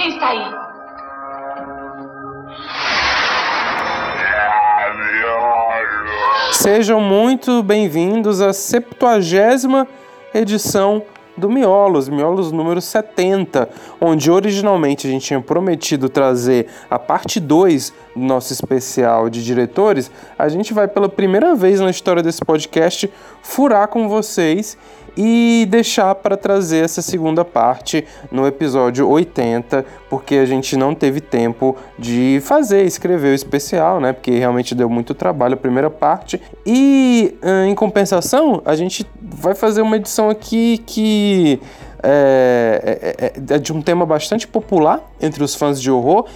Quem está aí? Sejam muito bem-vindos à 70 edição do Miolos, Miolos número 70, onde originalmente a gente tinha prometido trazer a parte 2 do nosso especial de diretores, a gente vai pela primeira vez na história desse podcast furar com vocês e deixar para trazer essa segunda parte no episódio 80, porque a gente não teve tempo de fazer, escrever o especial, né? Porque realmente deu muito trabalho a primeira parte. E em compensação, a gente vai fazer uma edição aqui que é, é, é, é de um tema bastante popular entre os fãs de horror,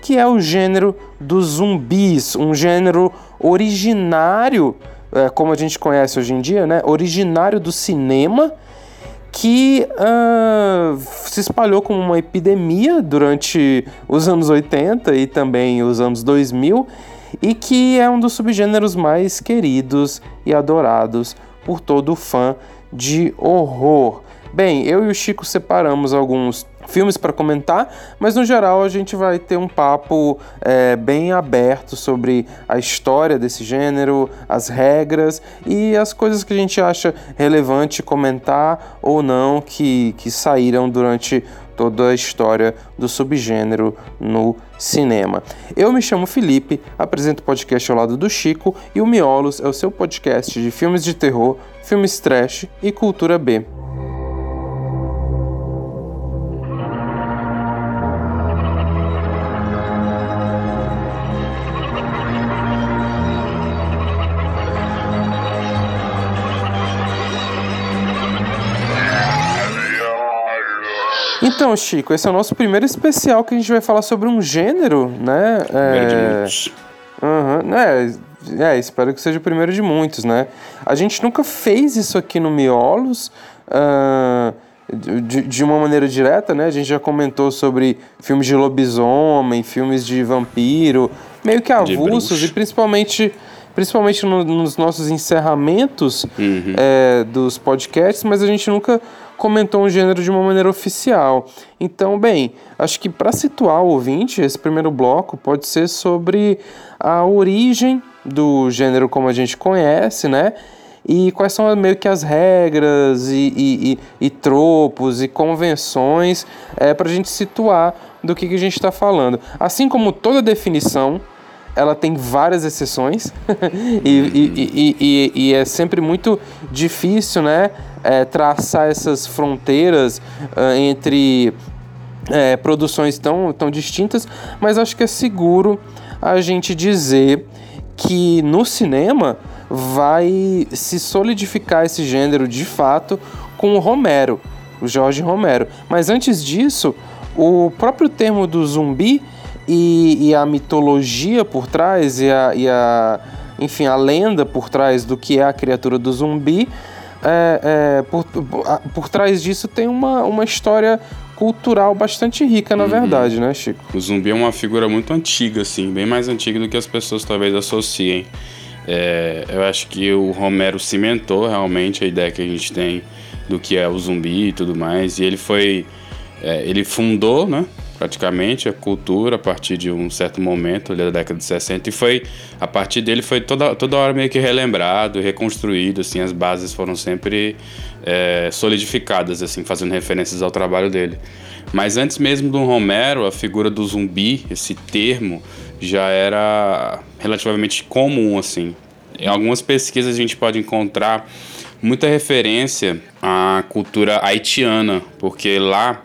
que é o gênero dos zumbis, um gênero originário é, como a gente conhece hoje em dia, né, originário do cinema, que uh, se espalhou como uma epidemia durante os anos 80 e também os anos 2000, e que é um dos subgêneros mais queridos e adorados por todo fã de horror. Bem, eu e o Chico separamos alguns filmes para comentar, mas no geral a gente vai ter um papo é, bem aberto sobre a história desse gênero, as regras e as coisas que a gente acha relevante comentar ou não que, que saíram durante toda a história do subgênero no cinema. Eu me chamo Felipe, apresento o podcast ao lado do Chico e o Miolos é o seu podcast de filmes de terror, filmes trash e cultura B. Então, Chico, esse é o nosso primeiro especial que a gente vai falar sobre um gênero, né? Primeiro de é, muitos. Uhum, é, é, espero que seja o primeiro de muitos, né? A gente nunca fez isso aqui no Miolos. Uh, de, de, uma maneira direta, né? A gente já comentou sobre filmes de lobisomem, filmes de vampiro, meio que avulsos e principalmente principalmente no, nos nossos encerramentos uhum. é, dos podcasts, mas a gente nunca comentou um gênero de uma maneira oficial. Então, bem, acho que para situar o ouvinte, esse primeiro bloco pode ser sobre a origem do gênero como a gente conhece, né? E quais são meio que as regras e, e, e, e tropos e convenções é, para a gente situar do que, que a gente está falando. Assim como toda definição, ela tem várias exceções e, e, e, e, é sempre muito difícil, né? É, traçar essas fronteiras uh, entre é, produções tão, tão distintas, mas acho que é seguro a gente dizer que no cinema vai se solidificar esse gênero de fato com o Romero, o Jorge Romero. Mas antes disso, o próprio termo do zumbi e, e a mitologia por trás e a, e a, enfim, a lenda por trás do que é a criatura do zumbi é, é, por, por trás disso tem uma, uma história cultural bastante rica, na uhum. verdade, né, Chico? O zumbi é uma figura muito antiga, assim, bem mais antiga do que as pessoas talvez associem. É, eu acho que o Romero cimentou realmente a ideia que a gente tem do que é o zumbi e tudo mais, e ele foi. É, ele fundou, né? Praticamente a cultura a partir de um certo momento da década de 60 e foi a partir dele foi toda, toda hora meio que relembrado reconstruído assim as bases foram sempre é, solidificadas assim fazendo referências ao trabalho dele. Mas antes mesmo do Romero a figura do zumbi esse termo já era relativamente comum assim. Em algumas pesquisas a gente pode encontrar muita referência à cultura haitiana porque lá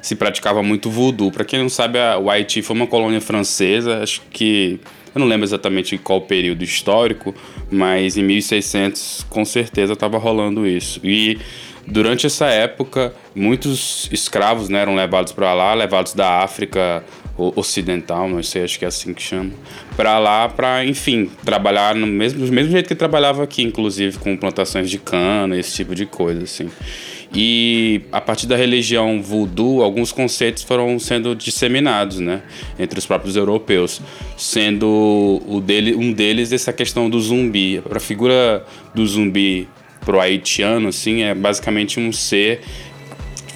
se praticava muito voodoo. Para quem não sabe, o Haiti foi uma colônia francesa, acho que eu não lembro exatamente qual período histórico, mas em 1600 com certeza estava rolando isso. E durante essa época, muitos escravos né, eram levados para lá, levados da África ocidental, não sei, acho que é assim que chama, para lá, para, enfim, trabalhar no mesmo, do mesmo jeito que trabalhava aqui, inclusive com plantações de cana, esse tipo de coisa, assim. E a partir da religião voodoo, alguns conceitos foram sendo disseminados, né, entre os próprios europeus, sendo o dele, um deles essa questão do zumbi. A figura do zumbi pro haitiano, assim, é basicamente um ser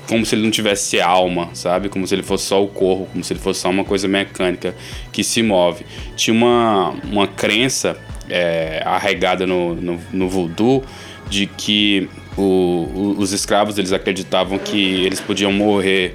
como se ele não tivesse alma, sabe? Como se ele fosse só o corpo, como se ele fosse só uma coisa mecânica que se move. Tinha uma, uma crença é, arraigada no, no, no voodoo de que o, o, os escravos eles acreditavam que eles podiam morrer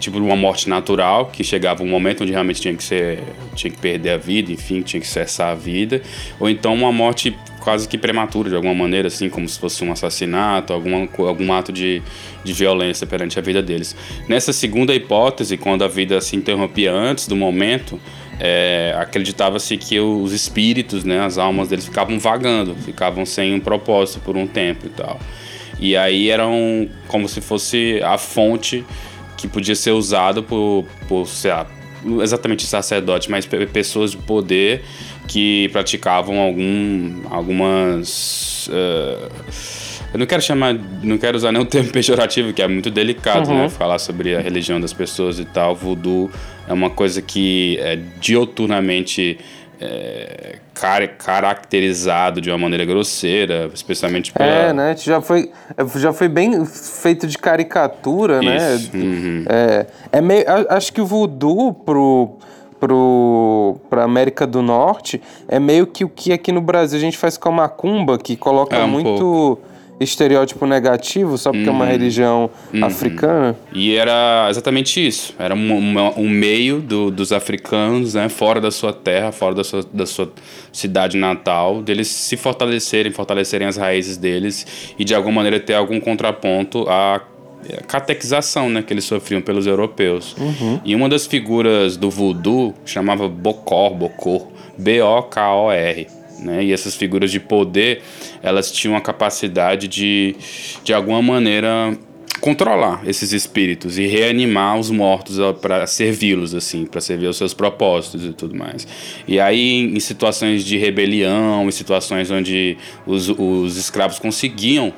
tipo uma morte natural, que chegava um momento onde realmente tinha que ser, tinha que perder a vida, enfim, tinha que cessar a vida, ou então uma morte quase que prematura de alguma maneira, assim, como se fosse um assassinato, alguma, algum ato de, de violência perante a vida deles. Nessa segunda hipótese, quando a vida se interrompia antes do momento, é, acreditava-se que os espíritos, né, as almas deles ficavam vagando, ficavam sem um propósito por um tempo e tal. E aí eram como se fosse a fonte que podia ser usado por, por sei lá, exatamente sacerdote, mas pessoas de poder que praticavam algum, algumas. Uh, eu não quero chamar, não quero usar nenhum termo pejorativo, que é muito delicado, né, uhum. né? Falar sobre a religião das pessoas e tal. Voodoo é uma coisa que é dioturnamente é, car caracterizado de uma maneira grosseira, especialmente pela... É, né? Já foi, já foi bem feito de caricatura, né? Isso. né? Uhum. É, é meio, acho que o voodoo pro pro pra América do Norte é meio que o que aqui no Brasil a gente faz com a macumba, que coloca é um muito pouco estereótipo negativo só porque uhum. é uma uhum. religião uhum. africana. E era exatamente isso. Era um, um, um meio do, dos africanos, né, fora da sua terra, fora da sua, da sua cidade natal, deles se fortalecerem, fortalecerem as raízes deles e de alguma maneira ter algum contraponto à catequização né, que eles sofriam pelos europeus. Uhum. E uma das figuras do voodoo chamava Bokor, Bokor, B-O-K-O-R né? E essas figuras de poder, elas tinham a capacidade de, de alguma maneira, controlar esses espíritos e reanimar os mortos para servi-los assim, para servir aos seus propósitos e tudo mais. E aí em situações de rebelião, em situações onde os, os escravos conseguiam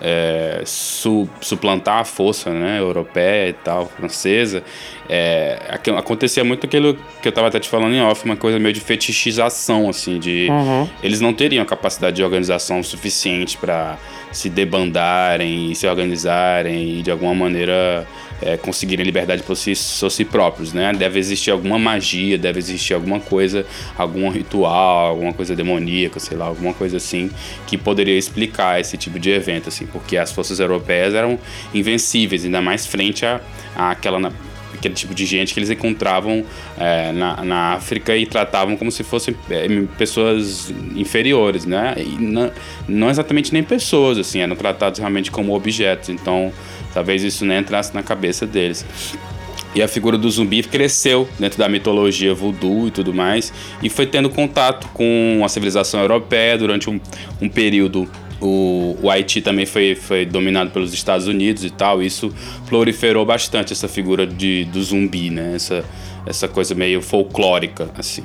é, su, suplantar a força né, europeia e tal, francesa, é, acontecia muito aquilo que eu estava até te falando em off, uma coisa meio de fetichização, assim, de uhum. eles não teriam a capacidade de organização suficiente para se debandarem e se organizarem e de alguma maneira é, conseguirem liberdade por si, por si próprios, né? Deve existir alguma magia, deve existir alguma coisa, algum ritual, alguma coisa demoníaca, sei lá, alguma coisa assim que poderia explicar esse tipo de evento, assim, porque as forças europeias eram invencíveis, ainda mais frente a, a aquela aquele tipo de gente que eles encontravam é, na, na África e tratavam como se fossem é, pessoas inferiores, né? E não, não exatamente nem pessoas, assim, eram tratados realmente como objetos. Então, Talvez isso nem entrasse na cabeça deles. E a figura do zumbi cresceu dentro da mitologia voodoo e tudo mais, e foi tendo contato com a civilização europeia durante um, um período. O, o, Haiti também foi, foi dominado pelos Estados Unidos e tal, isso proliferou bastante essa figura de, do zumbi, né? Essa, essa coisa meio folclórica, assim.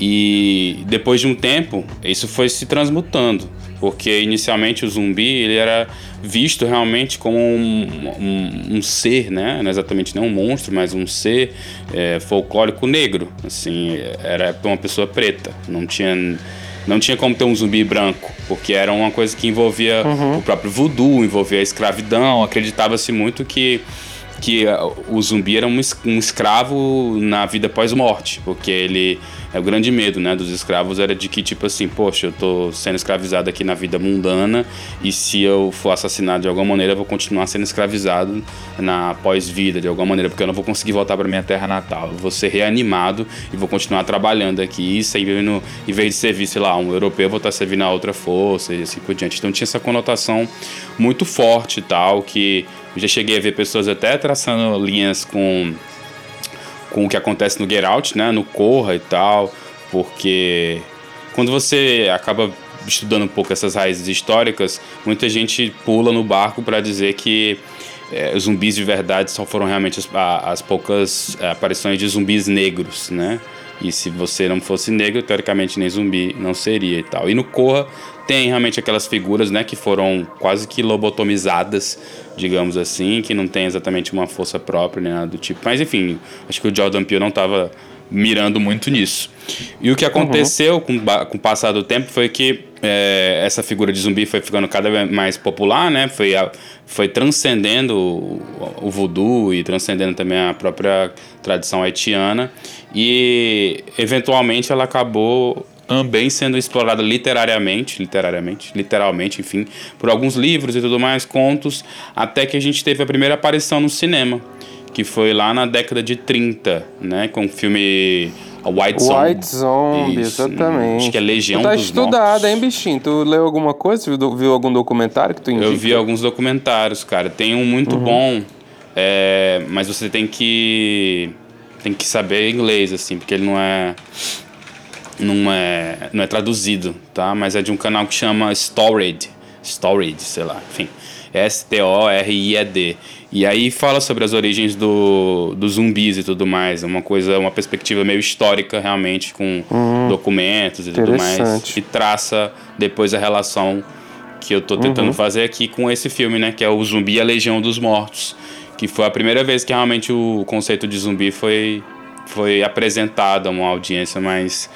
E depois de um tempo, isso foi se transmutando, porque inicialmente o zumbi ele era visto realmente como um, um, um ser, né? não exatamente não um monstro, mas um ser é, folclórico negro. Assim, era uma pessoa preta, não tinha não tinha como ter um zumbi branco, porque era uma coisa que envolvia uhum. o próprio voodoo, envolvia a escravidão. Acreditava-se muito que que o zumbi era um, escravo na vida pós-morte, porque ele é o grande medo, né, dos escravos era de que tipo assim, poxa, eu tô sendo escravizado aqui na vida mundana e se eu for assassinado de alguma maneira, eu vou continuar sendo escravizado na pós-vida de alguma maneira, porque eu não vou conseguir voltar para minha terra natal. Eu vou ser reanimado e vou continuar trabalhando aqui, e servindo, em vez de servir, sei lá, um europeu, eu vou estar servindo a outra força e assim por diante. Então tinha essa conotação muito forte e tal, que já cheguei a ver pessoas até traçando linhas com com o que acontece no Get Out, né, no Corra e tal, porque quando você acaba estudando um pouco essas raízes históricas, muita gente pula no barco para dizer que é, zumbis de verdade só foram realmente as, as poucas é, aparições de zumbis negros, né? E se você não fosse negro, teoricamente nem zumbi não seria e tal. E no Corra tem realmente aquelas figuras, né, que foram quase que lobotomizadas, digamos assim, que não tem exatamente uma força própria, nem nada do tipo. Mas enfim, acho que o Jordan Peele não estava mirando muito nisso. E o que aconteceu uhum. com, com o passar do tempo foi que é, essa figura de zumbi foi ficando cada vez mais popular, né? Foi, a, foi transcendendo o, o voodoo e transcendendo também a própria tradição haitiana. E eventualmente ela acabou também sendo explorada literariamente, literariamente, literalmente, enfim, por alguns livros e tudo mais, contos, até que a gente teve a primeira aparição no cinema, que foi lá na década de 30, né, com o filme a White Zombie. White Zombie, Isso, exatamente. Acho que é Legião tu tá dos estudada, Mortos. hein, bichinho? Tu leu alguma coisa? Viu, viu algum documentário que tu indica? Eu vi alguns documentários, cara. Tem um Uhum. muito bom, é, mas você tem que tem que saber inglês, assim, porque ele não é não é não é traduzido, tá? Mas é de um canal que chama Storage, Storage, sei lá, enfim, S T O R I E aí fala sobre as origens do, dos zumbis e tudo mais, é uma coisa, uma perspectiva meio histórica realmente com documentos e tudo mais Uhum. E traça depois a relação que eu tô tentando Uhum. fazer aqui com esse filme, né? Que é o Zumbi e a Legião dos Mortos. Que foi a primeira vez que realmente o conceito de zumbi foi, foi apresentado a uma audiência mais.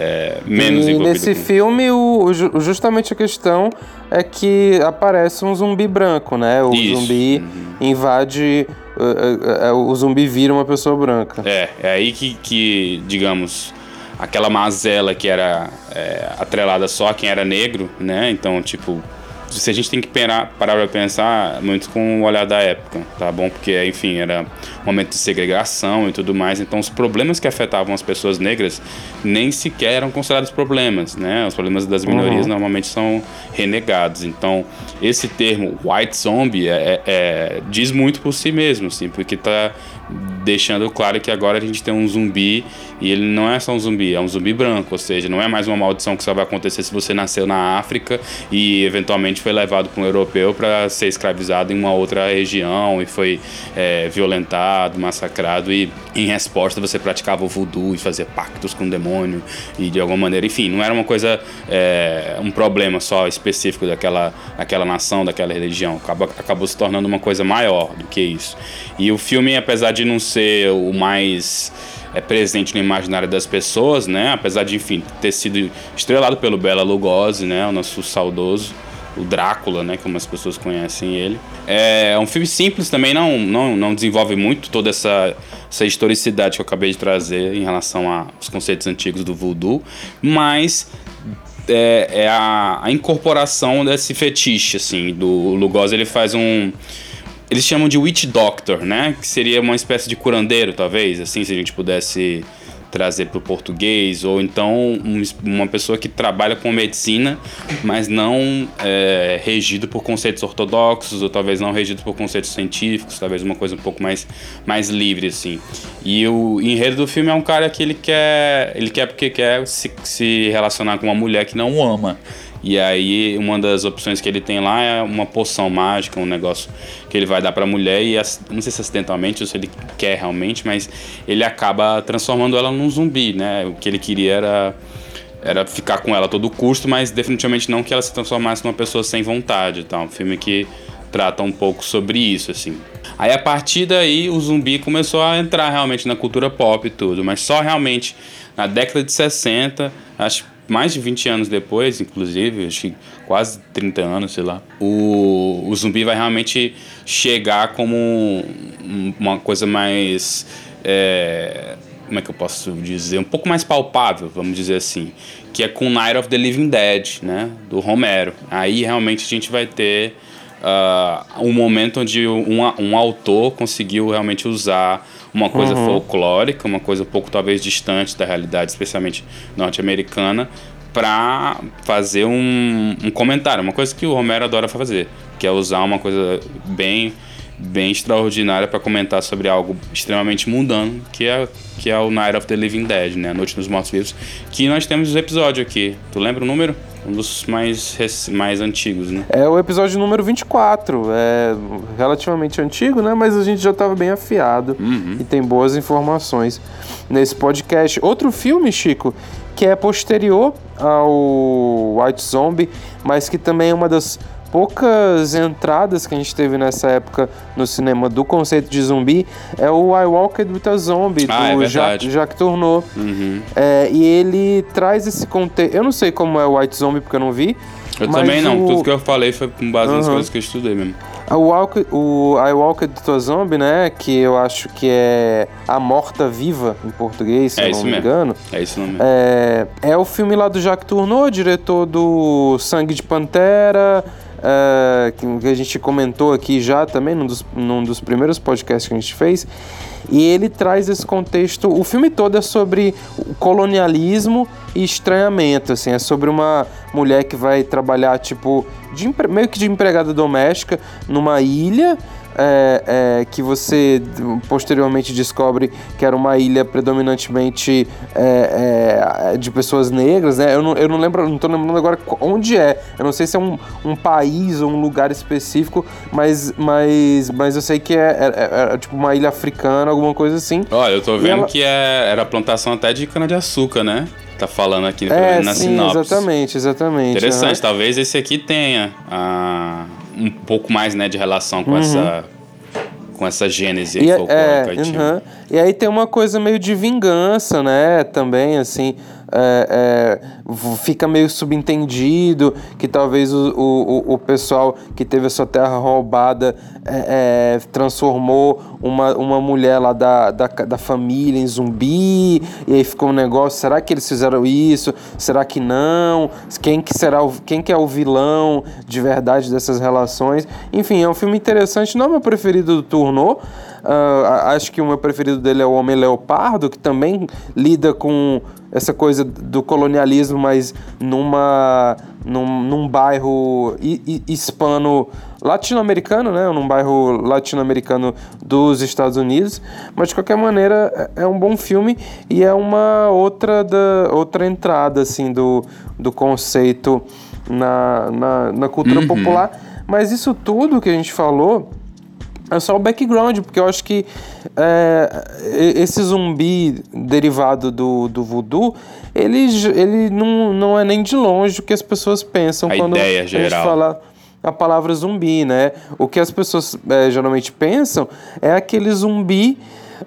É, menos e nesse com- filme, o, o ju- justamente a questão é que aparece um zumbi branco, né? O Isso. Uhum. zumbi invade. uh, uh, uh, o zumbi vira uma pessoa branca. É, é aí que, que digamos, aquela mazela que era é, atrelada só a quem era negro, né? Então, tipo, se a gente tem que parar, parar pra pensar muito com o olhar da época, tá bom? Porque, enfim, era um momento de segregação e tudo mais, então os problemas que afetavam as pessoas negras nem sequer eram considerados problemas, né? Os problemas das minorias normalmente são renegados. Então, esse termo white zombie é- é- diz muito por si mesmo, assim, porque tá deixando claro que agora a gente tem um zumbi e ele não é só um zumbi, é um zumbi branco, ou seja, não é mais uma maldição que só vai acontecer se você nasceu na África e eventualmente foi levado por um europeu para ser escravizado em uma outra região e foi é, violentado, massacrado e em resposta você praticava o voodoo e fazia pactos com o demônio e de alguma maneira, enfim, não era uma coisa, é, um problema só específico daquela, daquela nação, daquela religião, acabou, acabou se tornando uma coisa maior do que isso. E o filme, apesar de não ser o mais é presente no imaginário das pessoas, né? Apesar de, enfim, ter sido estrelado pelo Bela Lugosi, né? O nosso saudoso, o Drácula, né? Como as pessoas conhecem ele. É um filme simples também, não, não, não desenvolve muito toda essa, essa historicidade que eu acabei de trazer em relação aos conceitos antigos do voodoo, mas é, é a, a incorporação desse fetiche, assim, do Lugosi, ele faz um... Eles chamam de witch doctor, né? Que seria uma espécie de curandeiro, talvez, assim, se a gente pudesse trazer para o português, ou então um- uma pessoa que trabalha com medicina, mas não é, regido por conceitos ortodoxos, ou talvez não regido por conceitos científicos, talvez uma coisa um pouco mais, mais livre, assim. E o enredo do filme é um cara que ele quer, ele quer porque quer se, se relacionar com uma mulher que não o ama. E aí, uma das opções que ele tem lá é uma poção mágica, um negócio que ele vai dar pra mulher e não sei se acidentalmente ou se ele quer realmente, mas ele acaba transformando ela num zumbi, né? O que ele queria era era ficar com ela a todo custo, mas definitivamente não que ela se transformasse numa pessoa sem vontade, tá? Um filme que trata um pouco sobre isso, assim. Aí a partir daí o zumbi começou a entrar realmente na cultura pop e tudo, mas só realmente na década de 60, acho mais de 20 anos depois, inclusive, acho que quase 30 anos, sei lá, o, o zumbi vai realmente chegar como um- uma coisa mais. é, como é que eu posso dizer? Um pouco mais palpável, vamos dizer assim. Que é com Night of the Living Dead, né? Do Romero. Aí realmente a gente vai ter ah, um momento onde um, um autor conseguiu realmente usar uma coisa folclórica, uma coisa um pouco talvez distante da realidade, especialmente norte-americana, para fazer um, um comentário, uma coisa que o Romero adora fazer, que é usar uma coisa bem bem extraordinária para comentar sobre algo extremamente mundano, que é que é o Night of the Living Dead, né, a Noite dos Mortos Vivos, que nós temos o episódio aqui. Tu lembra o número? Um dos mais mais antigos, né? É o episódio número 24. É relativamente antigo, né? Mas a gente já estava bem afiado e tem boas informações nesse podcast. Outro filme, Chico, que é posterior ao White Zombie, mas que também é uma das poucas entradas que a gente teve nessa época no cinema do conceito de zumbi é o I Walked with a Zombie, Ah, é do verdade. Jacques, Jacques Tourneur. Uhum. É, e ele traz esse contexto. Eu não sei como é o White Zombie porque eu não vi. Eu também não. o- Tudo que eu falei foi com base nas Aham. coisas que eu estudei mesmo. A Walk, o I Walked with a Zombie, né? Que eu acho que é A Morta Viva em português, se É eu não me mesmo. engano. É isso mesmo. É, é o filme lá do Jacques Tourneur, diretor do Sangue de Pantera, é, que, que a gente comentou aqui já também num dos, num dos primeiros podcasts que a gente fez. E ele traz esse contexto. O filme todo é sobre colonialismo e estranhamento. Assim, é sobre uma mulher que vai trabalhar, tipo, de meio que de empregada doméstica numa ilha é, é, que você posteriormente descobre que era uma ilha predominantemente é, é, de pessoas negras, né? Eu não, eu não lembro, não tô lembrando agora onde é. Eu não sei se é um, um país ou um lugar específico, mas, mas, mas eu sei que é, é- é- tipo uma ilha africana, alguma coisa assim. Olha, eu tô vendo ela- que é, era plantação até de cana-de-açúcar, né? Tá falando aqui pelo É, na sim, sinopse. exatamente, exatamente. Interessante, aham. talvez esse aqui tenha ah, um pouco mais né, de relação com Uhum. essa com essa gênese E, é- folclórica. é, aham. e aí tem uma coisa meio de vingança, né? Também, assim, é, é, fica meio subentendido que talvez o, o, o pessoal que teve a sua terra roubada é, é, transformou uma, uma mulher lá da, da, da família em zumbi, e aí ficou um negócio, será que eles fizeram isso? Será que não? Quem que será o, quem que é o vilão de verdade dessas relações? Enfim, é um filme interessante, não é o meu preferido do Tourneur, ah, acho que o meu preferido dele é o Homem Leopardo, que também lida com essa coisa do colonialismo, mas numa, num, num bairro hi- hi- hispano latino-americano, né? Num bairro latino-americano dos Estados Unidos. Mas de qualquer maneira é é um bom filme e é uma outra da outra entrada assim do, do conceito na, na, na cultura popular. Mas isso tudo que a gente falou é só o background, porque eu acho que é, esse zumbi derivado do, do voodoo, ele, ele não, não é nem de longe o que as pessoas pensam A quando ideia a gente geral. fala a palavra zumbi, né? O que as pessoas é, geralmente pensam é aquele zumbi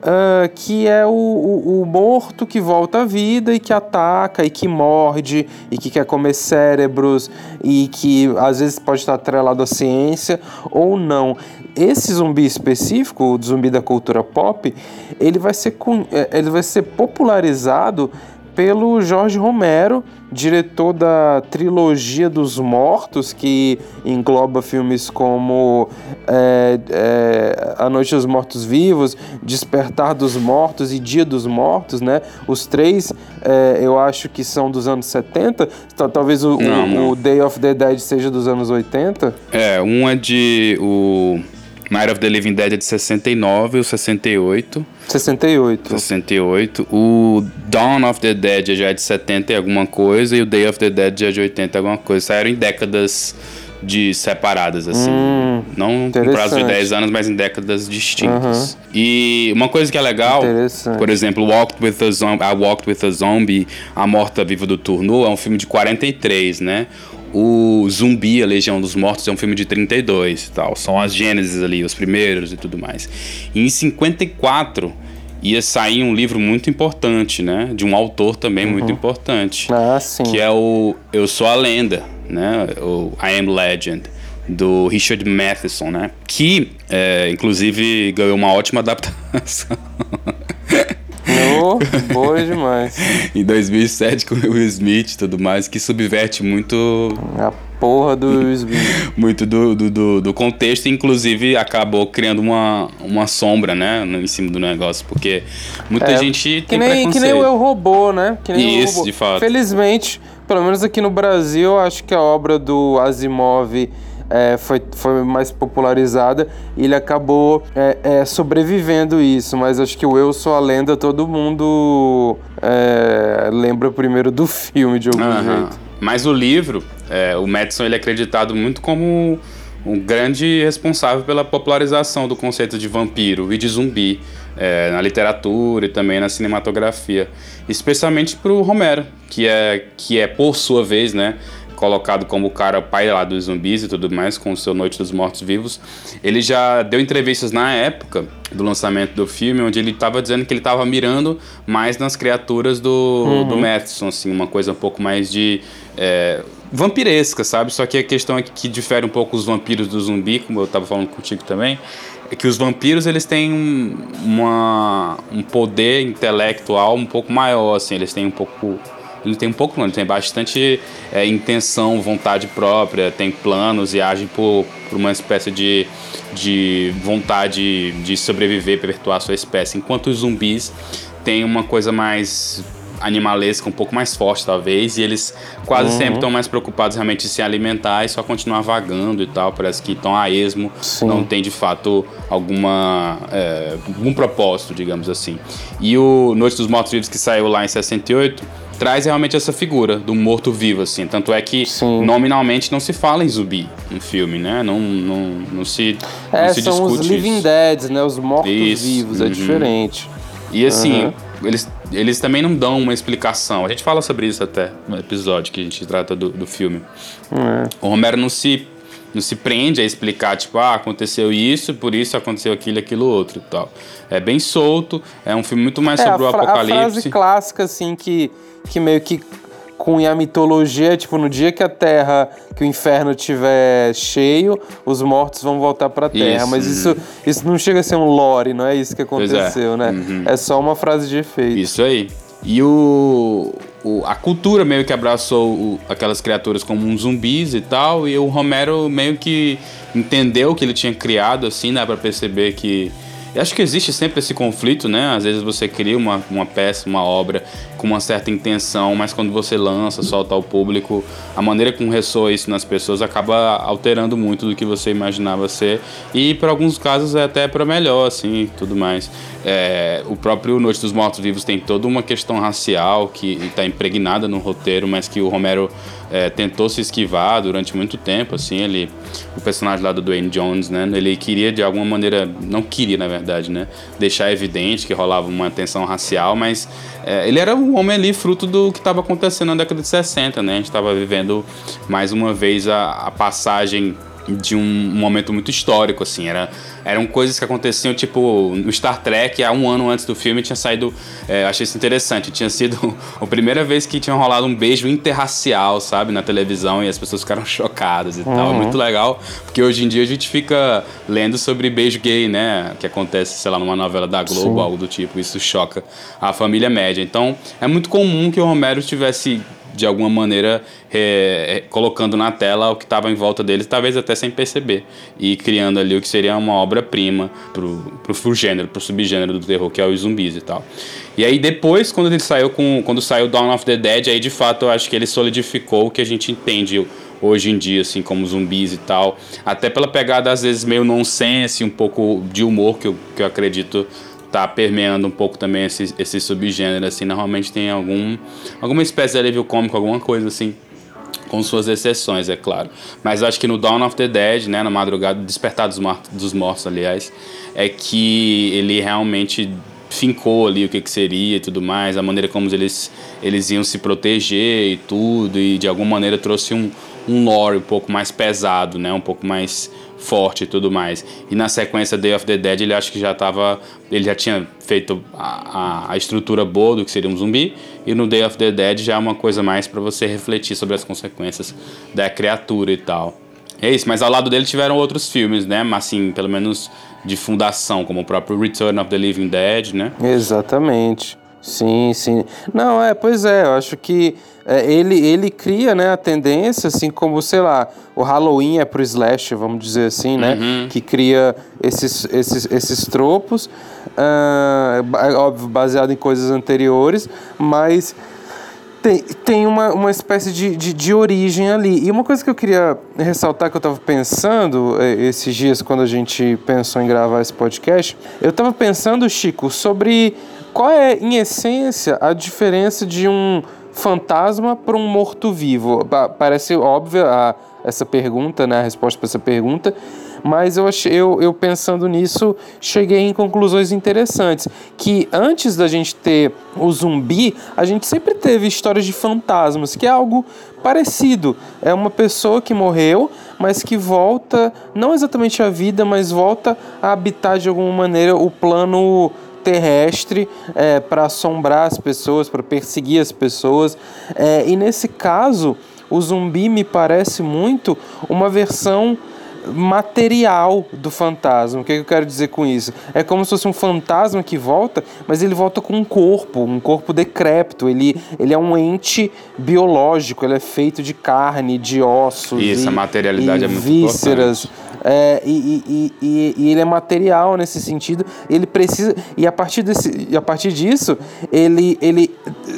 ah, que é o, o, o morto que volta à vida e que ataca e que morde e que quer comer cérebros e que às vezes pode estar atrelado à ciência ou não. Esse zumbi específico, o zumbi da cultura pop, ele vai ser, eh, ele vai ser popularizado pelo Jorge Romero, diretor da trilogia dos Mortos, que engloba filmes como é, é, A Noite dos Mortos Vivos, Despertar dos Mortos e Dia dos Mortos, né? Os três é, eu acho que são dos anos 70, tal- talvez o, o- Não, não. o Day of the Dead seja dos anos 80. É, um é de. O Night of the Living Dead é de 69, o 68. 68. 68. O Dawn of the Dead já é de 70 e alguma coisa. E o Day of the Dead já é de 80 e alguma coisa. Saíram em décadas de separadas, assim. Não com prazo de Hum, interessante. 10 anos, mas em décadas distintas. E uma coisa que é legal, por exemplo, Walked with a Zombie, I Walked with a Zombie, A Morta Viva do Tourneur, é um filme de 43, né? O Zumbi, A Legião dos Mortos, é um filme de 32 e tal. São as gênesis ali, os primeiros e tudo mais. E em 54 ia sair um livro muito importante, né? De um autor também muito importante. Ah, sim. Que é o Eu Sou a Lenda, né? O I Am Legend, do Richard Matheson, né? Que, é, inclusive, ganhou uma ótima adaptação Oh, boa demais. em 2007 com o Will Smith e tudo mais, que subverte muito, A porra do Will Smith. muito do, do, do, do contexto e, inclusive, acabou criando uma, uma sombra, né? no- Em cima do negócio, porque muita É, gente Que tem nem, que nem o Eu Robô, né? Que nem Isso, de fato. Felizmente, pelo menos aqui no Brasil, acho que a obra do Asimov é, foi, foi mais popularizada e ele acabou é, é, sobrevivendo isso. Mas acho que o Eu Sou a Lenda, todo mundo é, lembra primeiro do filme, de algum Aham. jeito. Mas o livro, é, o Madison ele é acreditado muito como um grande responsável pela popularização do conceito de vampiro e de zumbi é, na literatura e também na cinematografia, especialmente para o Romero, que é que é por sua vez, né, colocado como o cara pai lá dos zumbis e tudo mais, com o seu Noite dos Mortos Vivos. Ele já deu entrevistas na época do lançamento do filme, onde ele estava dizendo que ele estava mirando mais nas criaturas do, uhum. do Matheson, assim, uma coisa um pouco mais de. É, vampiresca, sabe? Só que a questão é que, que difere um pouco os vampiros do zumbi, como eu estava falando contigo também, é que os vampiros eles têm uma, um poder intelectual um pouco maior, assim, eles têm um pouco ele tem um pouco não, ele tem bastante é, intenção, vontade própria, tem planos e age por, por uma espécie de, de vontade de sobreviver, perpetuar sua espécie, enquanto os zumbis têm uma coisa mais animalesca, um pouco mais forte, talvez, e eles quase uhum. sempre estão mais preocupados realmente em se alimentar e só continuar vagando e tal. Parece que estão a esmo, Sim. não tem de fato alguma. É, algum propósito, digamos assim. E o Noite dos Mortos Vivos, que saiu lá em 68, traz realmente essa figura do morto-vivo, assim. Tanto é que Sim. nominalmente não se fala em zumbi no filme, né? Não, não, não se, é, não se são os Living Deads, né? Os mortos-vivos, é uhum. diferente. E assim, uhum. eles eles também não dão uma explicação. A gente fala sobre isso até no episódio que a gente trata do, do filme. É. O Romero não se, não se prende a explicar, tipo, ah, aconteceu isso, por isso aconteceu aquilo, aquilo outro e tal. É bem solto, é um filme muito mais é, sobre o apocalipse. A frase clássica, assim, que, que meio que cunha a mitologia, tipo, no dia que a Terra, que o inferno tiver cheio, os mortos vão voltar pra Terra. Isso. Mas isso, isso não chega a ser um lore, não é isso que é. aconteceu, é. né? Uhum. É só uma frase de efeito. Isso aí. E o, o, a cultura meio que abraçou o, aquelas criaturas como uns zumbis e tal, e o Romero meio que entendeu o que ele tinha criado, assim, dá pra perceber que eu acho que existe sempre esse conflito, né? Às vezes você cria uma, uma peça, uma obra com uma certa intenção, mas quando você lança, solta ao público, a maneira como ressoa isso nas pessoas acaba alterando muito do que você imaginava ser. E por alguns casos é até para melhor, assim, tudo mais. É, o próprio Noite dos Mortos Vivos tem toda uma questão racial que está impregnada no roteiro, mas que o Romero é, tentou se esquivar durante muito tempo, assim, ele, o personagem lá do Dwayne Jones, né, ele queria de alguma maneira, não queria na verdade, né, deixar evidente que rolava uma tensão racial, mas é, ele era um homem ali fruto do que estava acontecendo na década de 60, né, a gente estava vivendo mais uma vez a, a passagem de um momento muito histórico, assim. Era, eram coisas que aconteciam, tipo, no Star Trek, há um ano antes do filme, tinha saído. É, achei isso interessante. Tinha sido a primeira vez que tinha rolado um beijo interracial, sabe, na televisão, e as pessoas ficaram chocadas e uhum. tal. Muito legal, porque hoje em dia a gente fica lendo sobre beijo gay, né? Que acontece, sei lá, numa novela da Globo, Sim. algo do tipo. Isso choca a família média. Então, é muito comum que o Romero tivesse de alguma maneira é, é, colocando na tela o que estava em volta deles, talvez até sem perceber, e criando ali o que seria uma obra-prima pro, pro, pro gênero, pro subgênero do terror, que é os zumbis e tal. E aí depois, quando ele saiu com. Quando saiu Dawn of the Dead, aí de fato eu acho que ele solidificou o que a gente entende hoje em dia, assim, como zumbis e tal. Até pela pegada, às vezes, meio nonsense, um pouco de humor que eu, que eu acredito tá permeando um pouco também esse, esse subgênero, assim, normalmente tem algum, alguma espécie de alívio cômico, alguma coisa assim, com suas exceções, é claro. Mas acho que no Dawn of the Dead, né, na madrugada, Despertar dos Mortos, dos mortos aliás, é que ele realmente fincou ali o que, que seria e tudo mais, a maneira como eles, eles iam se proteger e tudo, e de alguma maneira trouxe um, um lore um pouco mais pesado, né, um pouco mais forte e tudo mais. E na sequência Day of the Dead ele acho que já estava, ele já tinha feito a, a, a, estrutura boa do que seria um zumbi e no Day of the Dead já é uma coisa mais para você refletir sobre as consequências da criatura e tal. É isso, mas ao lado dele tiveram outros filmes, né? Mas assim, pelo menos de fundação, como o próprio Return of the Living Dead, né? Exatamente. Sim, sim. Não, é, pois é, eu acho que é, ele, ele cria né, a tendência, assim como, sei lá, o Halloween é pro slash, vamos dizer assim, né? Uhum. Que cria esses, esses, esses tropos, uh, óbvio, baseado em coisas anteriores, mas tem, tem uma, uma espécie de, de, de, origem ali. E uma coisa que eu queria ressaltar que eu estava pensando é, esses dias, quando a gente pensou em gravar esse podcast, eu estava pensando, Chico, sobre qual é, em essência, a diferença de um fantasma para um morto-vivo? Parece óbvia a, essa pergunta, né, a resposta para essa pergunta, Mas eu, achei, eu, eu pensando nisso, cheguei em conclusões interessantes. Que antes da gente ter o zumbi, a gente sempre teve histórias de fantasmas, que é algo parecido. É uma pessoa que morreu, mas que volta, não exatamente à vida, mas volta a habitar de alguma maneira o plano terrestre é, para assombrar as pessoas, para perseguir as pessoas. É, e nesse caso, o zumbi me parece muito uma versão material do fantasma. O que, é eu quero dizer com isso? É como se fosse um fantasma que volta, mas ele volta com um corpo, um corpo decrépito. Ele, ele é um ente biológico, ele é feito de carne, de ossos. E, essa materialidade e é muito vísceras. É, e, e, e, e, ele é material nesse sentido. Ele precisa. E a partir, desse, a partir disso, ele, ele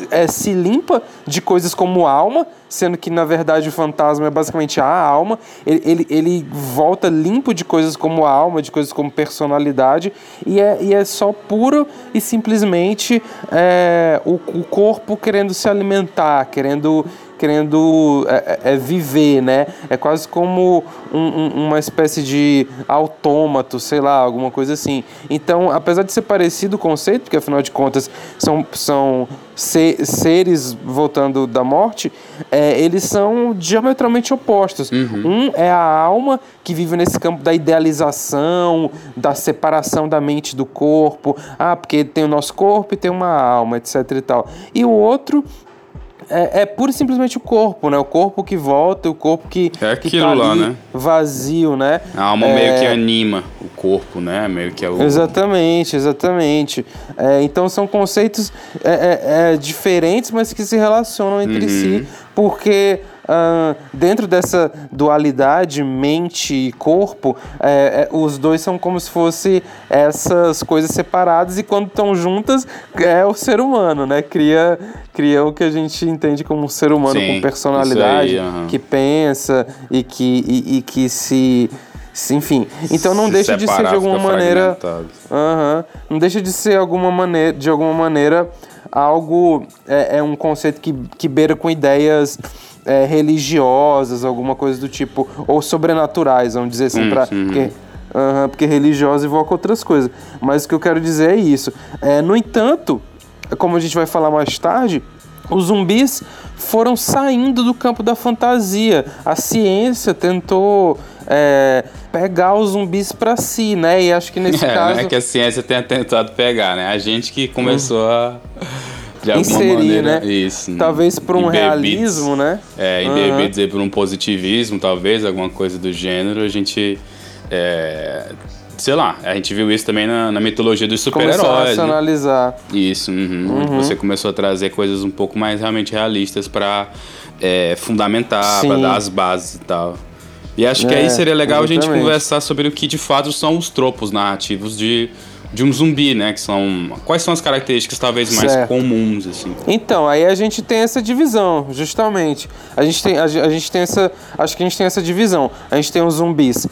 é, se limpa de coisas como alma, sendo que na verdade o fantasma é basicamente a alma. Ele, ele, ele volta limpo de coisas como alma, de coisas como personalidade, e é, e é só puro e simplesmente é, o, o corpo querendo se alimentar, querendo querendo é, é, é, viver, né? É quase como um, um, uma espécie de autômato, sei lá, alguma coisa assim. Então, apesar de ser parecido o conceito, porque afinal de contas são, são seres voltando da morte, é, eles são diametralmente opostos. Uhum. Um é a alma que vive nesse campo da idealização, da separação da mente do corpo. Ah, porque tem o nosso corpo e tem uma alma, etc e tal. E o outro é, é pura e simplesmente o corpo, né? O corpo que volta, o corpo que, é aquilo que tá lá, né? vazio, né? A alma é... meio que anima o corpo, né? Meio que é o... Exatamente, exatamente. É, então são conceitos é, é, é diferentes, mas que se relacionam entre uhum. si, porque Uh, dentro dessa dualidade mente e corpo, é, é, os dois são como se fossem essas coisas separadas e quando estão juntas é o ser humano, né? Cria, cria o que a gente entende como um ser humano Sim, com personalidade, aí, que pensa e que, e, e que se enfim, então não se deixa de ser de alguma maneira, uh não deixa de ser alguma maneira, de alguma maneira algo é, é um conceito que, que beira com ideias é, religiosas, alguma coisa do tipo, ou sobrenaturais, vamos dizer assim, hum, pra, porque, uh, porque religiosa evoca outras coisas. Mas o que eu quero dizer é isso. É, no entanto, como a gente vai falar mais tarde, os zumbis foram saindo do campo da fantasia. A ciência tentou é, pegar os zumbis para si, né? E acho que nesse é, caso. Não é que a ciência tenha tentado pegar, né? A gente que começou a de alguma inserir, maneira, né? Isso. Talvez por um realismo, né? É, uhum. dizer por um positivismo, talvez, alguma coisa do gênero, a gente. É, sei lá, a gente viu isso também na, na mitologia dos super-heróis. Começou a né? racionalizar. Né? Isso, uhum, uhum. você começou a trazer coisas um pouco mais realmente realistas para é, fundamentar, para dar as bases e tal. E acho que aí é, seria legal exatamente. a gente conversar sobre o que de fato são os tropos narrativos de de um zumbi, né? Que são. Quais são as características talvez mais certo. comuns, assim? Então, aí a gente tem essa divisão, justamente. A gente tem, a, a, gente tem essa. Acho que a gente tem essa divisão. A gente tem os zumbis.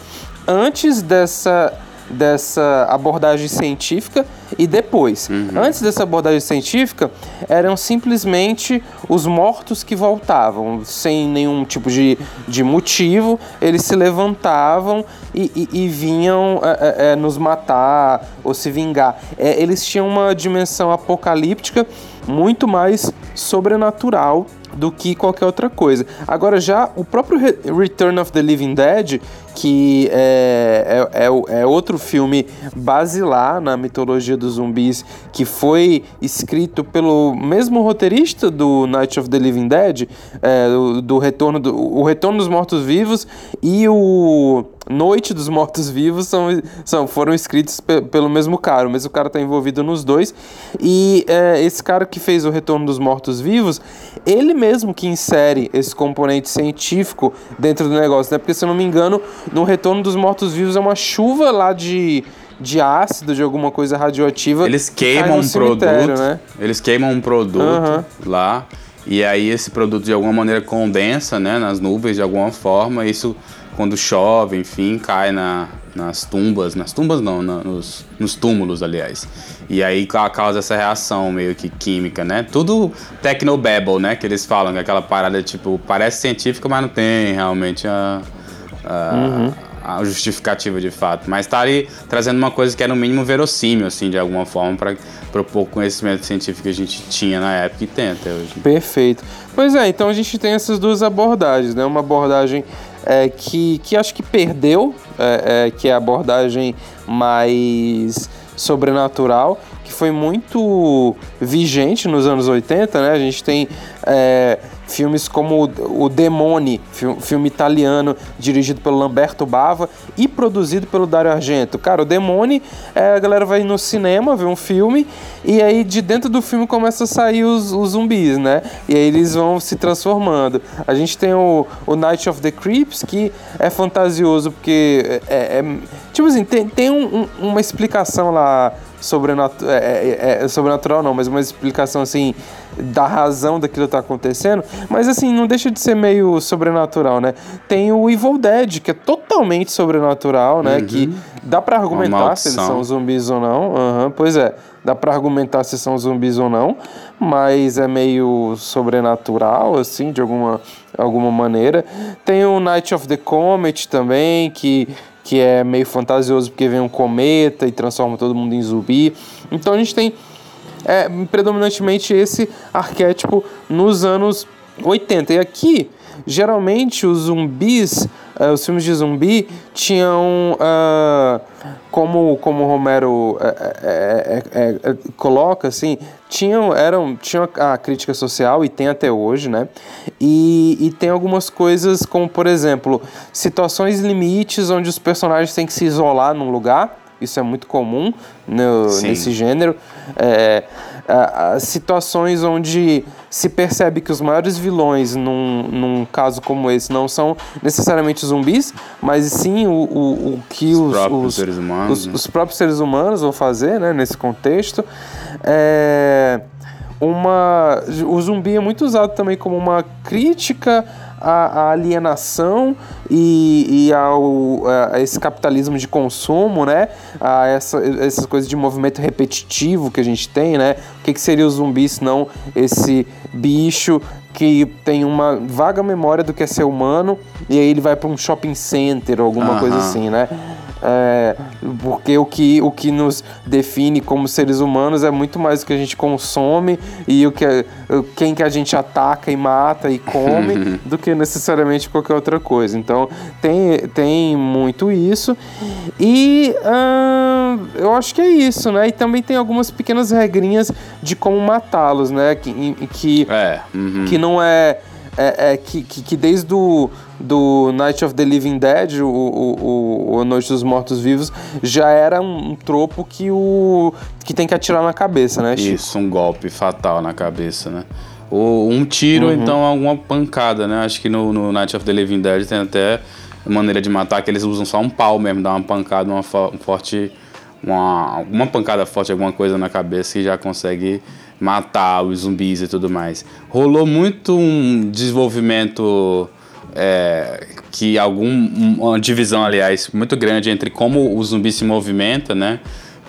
Antes dessa dessa abordagem científica e depois. Uhum. Antes dessa abordagem científica, eram simplesmente os mortos que voltavam, sem nenhum tipo de, de motivo, eles se levantavam e, e, e vinham é, é, é nos matar ou se vingar. É, eles tinham uma dimensão apocalíptica muito mais sobrenatural do que qualquer outra coisa. Agora, já o próprio Return of the Living Dead, que é, é, é, é, outro filme basilar na mitologia dos zumbis, que foi escrito pelo mesmo roteirista do Night of the Living Dead, é, do, do, retorno do, o Retorno dos Mortos Vivos e o Noite dos Mortos Vivos são, são, foram escritos pe pelo mesmo cara. O mesmo cara está envolvido nos dois. E é, esse cara que fez o Retorno dos Mortos Vivos, ele mesmo que insere esse componente científico dentro do negócio, né? Porque se eu não me engano, no Retorno dos Mortos Vivos é uma chuva lá de de ácido, de alguma coisa radioativa. Eles queimam um produto, né? Eles queimam um produto uhum. lá e aí esse produto de alguma maneira condensa, né, nas nuvens de alguma forma. Isso quando chove, enfim, cai na, nas tumbas, nas tumbas não, na, nos, nos túmulos, aliás. E aí causa essa reação meio que química, né? Tudo technobabble, né? Que eles falam, que é aquela parada, tipo, parece científica, mas não tem realmente a, a, uhum. a justificativa de fato. Mas tá ali trazendo uma coisa que é no mínimo verossímil, assim, de alguma forma, para propor conhecimento científico que a gente tinha na época e tem até hoje. Perfeito. Pois é, então a gente tem essas duas abordagens, né? Uma abordagem é, que, que acho que perdeu, é, é, que é a abordagem mais sobrenatural, que foi muito vigente nos anos 80, né? A gente tem é, filmes como o Demone, filme italiano dirigido pelo Lamberto Bava e produzido pelo Dario Argento. Cara, o Demone, é, a galera vai no cinema ver um filme e aí de dentro do filme começa a sair os, os zumbis, né? E aí eles vão se transformando. A gente tem o, o Night of the Creeps, que é fantasioso porque é, é tipo assim, tem, tem um, um, uma explicação lá sobrenatural, é, é, é, sobrenatural não, mas uma explicação assim da razão daquilo que tá acontecendo, mas assim, não deixa de ser meio sobrenatural, né? Tem o Evil Dead, que é totalmente sobrenatural, né? Uhum. Que dá para argumentar se eles são zumbis ou não. Uhum, pois é, dá para argumentar se são zumbis ou não, mas é meio sobrenatural, assim, de alguma, alguma maneira. Tem o Night of the Comet também, que que é meio fantasioso porque vem um cometa e transforma todo mundo em zumbi. Então a gente tem é, predominantemente esse arquétipo nos anos 80. E aqui, geralmente, os zumbis, uh, os filmes de zumbi, tinham, uh, como, como o Romero é, é, é, coloca, assim, tinham, eram, tinham a crítica social, e tem até hoje, né? E, e tem algumas coisas como, por exemplo, situações limites onde os personagens têm que se isolar num lugar, isso é muito comum no, nesse gênero. É, situações onde se percebe que os maiores vilões, num, num caso como esse, não são necessariamente zumbis, mas sim o, o, o que os, os próprios, os, seres humanos, os, né? os, próprios seres humanos vão fazer né, nesse contexto. É, uma, o zumbi é muito usado também como uma crítica à, à alienação e, e ao, a esse capitalismo de consumo, né? A essa, essas coisas de movimento repetitivo que a gente tem, né? O que, que seria o zumbi se não esse bicho que tem uma vaga memória do que é ser humano e aí ele vai para um shopping center ou alguma coisa assim, né? É, porque o que, o que nos define como seres humanos é muito mais o que a gente consome e o que quem que a gente ataca e mata e come do que necessariamente qualquer outra coisa. Então tem, tem muito isso. E hum, eu acho que é isso, né? E também tem algumas pequenas regrinhas de como matá-los, né? Que, que, é, uhum. que não é é, é que, que, que, desde o do Night of the Living Dead, o, o, o Noite dos Mortos Vivos, já era um, um, tropo que o que tem que atirar na cabeça, né? Chico? Isso, um golpe fatal na cabeça, né? Ou um tiro, uhum. então alguma pancada, né? Acho que no, no, Night of the Living Dead tem até maneira de matar que eles usam só um pau mesmo, dá uma pancada, uma um forte. Uma, uma pancada forte, alguma coisa na cabeça e já consegue matar os zumbis e tudo mais. Rolou muito um desenvolvimento é, que algum uma divisão aliás muito grande entre como o zumbi se movimenta, né?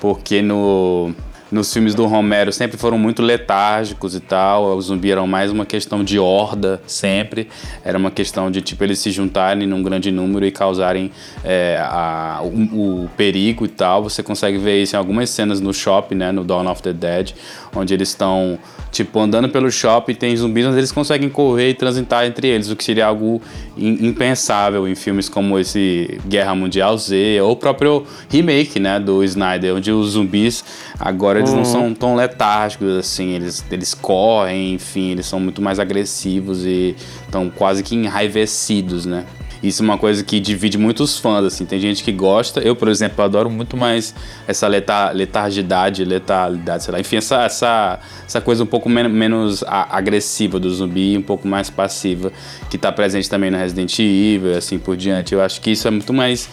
Porque no nos filmes do Romero sempre foram muito letárgicos e tal. O zumbi era mais uma questão de horda, sempre. Era uma questão de, tipo, eles se juntarem num grande número e causarem é, a, o, o, perigo e tal. Você consegue ver isso em algumas cenas no shopping, né? No Dawn of the Dead, onde eles estão tipo, andando pelo shopping, tem zumbis, mas eles conseguem correr e transitar entre eles, o que seria algo impensável em filmes como esse Guerra Mundial Z, ou o próprio remake, né, do Snyder, onde os zumbis agora eles não são tão letárgicos assim, eles, eles correm, enfim, eles são muito mais agressivos e estão quase que enraivecidos, né? Isso é uma coisa que divide muitos fãs, assim. Tem gente que gosta. Eu, por exemplo, adoro muito mais essa letar, letargidade, letalidade, sei lá. Enfim, essa, essa, essa coisa um pouco men menos agressiva do zumbi, um pouco mais passiva, que está presente também no Resident Evil, assim por diante. Eu acho que isso é muito mais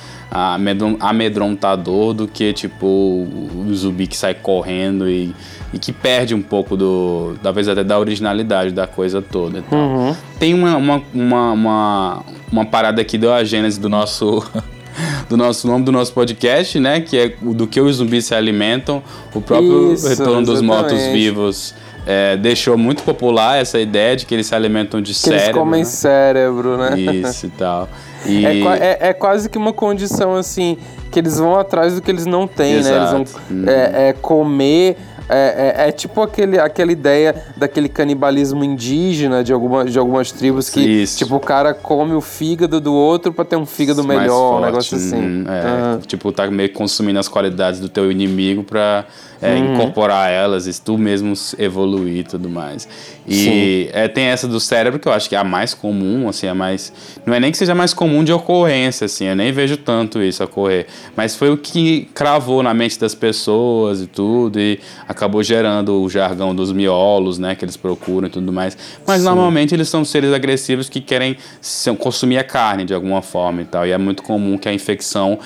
amedrontador do que, tipo, o zumbi que sai correndo e e que perde um pouco do. talvez até da originalidade da coisa toda. Então, uhum. Tem uma, uma, uma, uma, uma parada aqui da gênese do nosso. do nosso nome do nosso podcast, né? Que é do que os zumbis se alimentam, o próprio Isso, Retorno exatamente. dos Mortos-Vivos. É, deixou muito popular essa ideia de que eles se alimentam de que cérebro. Eles comem né? cérebro, né? Isso e tal. E... É, é, é, quase que uma condição assim, que eles vão atrás do que eles não têm, Exato. né? Eles vão hum. é, é comer é, é, é, tipo aquele, aquela ideia daquele canibalismo indígena de, alguma, de algumas tribos que, Isso. tipo, o cara come o fígado do outro para ter um fígado melhor, um negócio assim. Hum, é, uhum. Tipo, tá meio consumindo as qualidades do teu inimigo pra é, uhum. incorporar elas e tu mesmo evoluir e tudo mais. E é, tem essa do cérebro que eu acho que é a mais comum, assim, a mais. Não é nem que seja mais comum de ocorrência, assim, eu nem vejo tanto isso ocorrer. Mas foi o que cravou na mente das pessoas e tudo, e acabou gerando o jargão dos miolos, né, que eles procuram e tudo mais. Mas Sim. normalmente eles são seres agressivos que querem consumir a carne de alguma forma e tal. E é muito comum que a infecção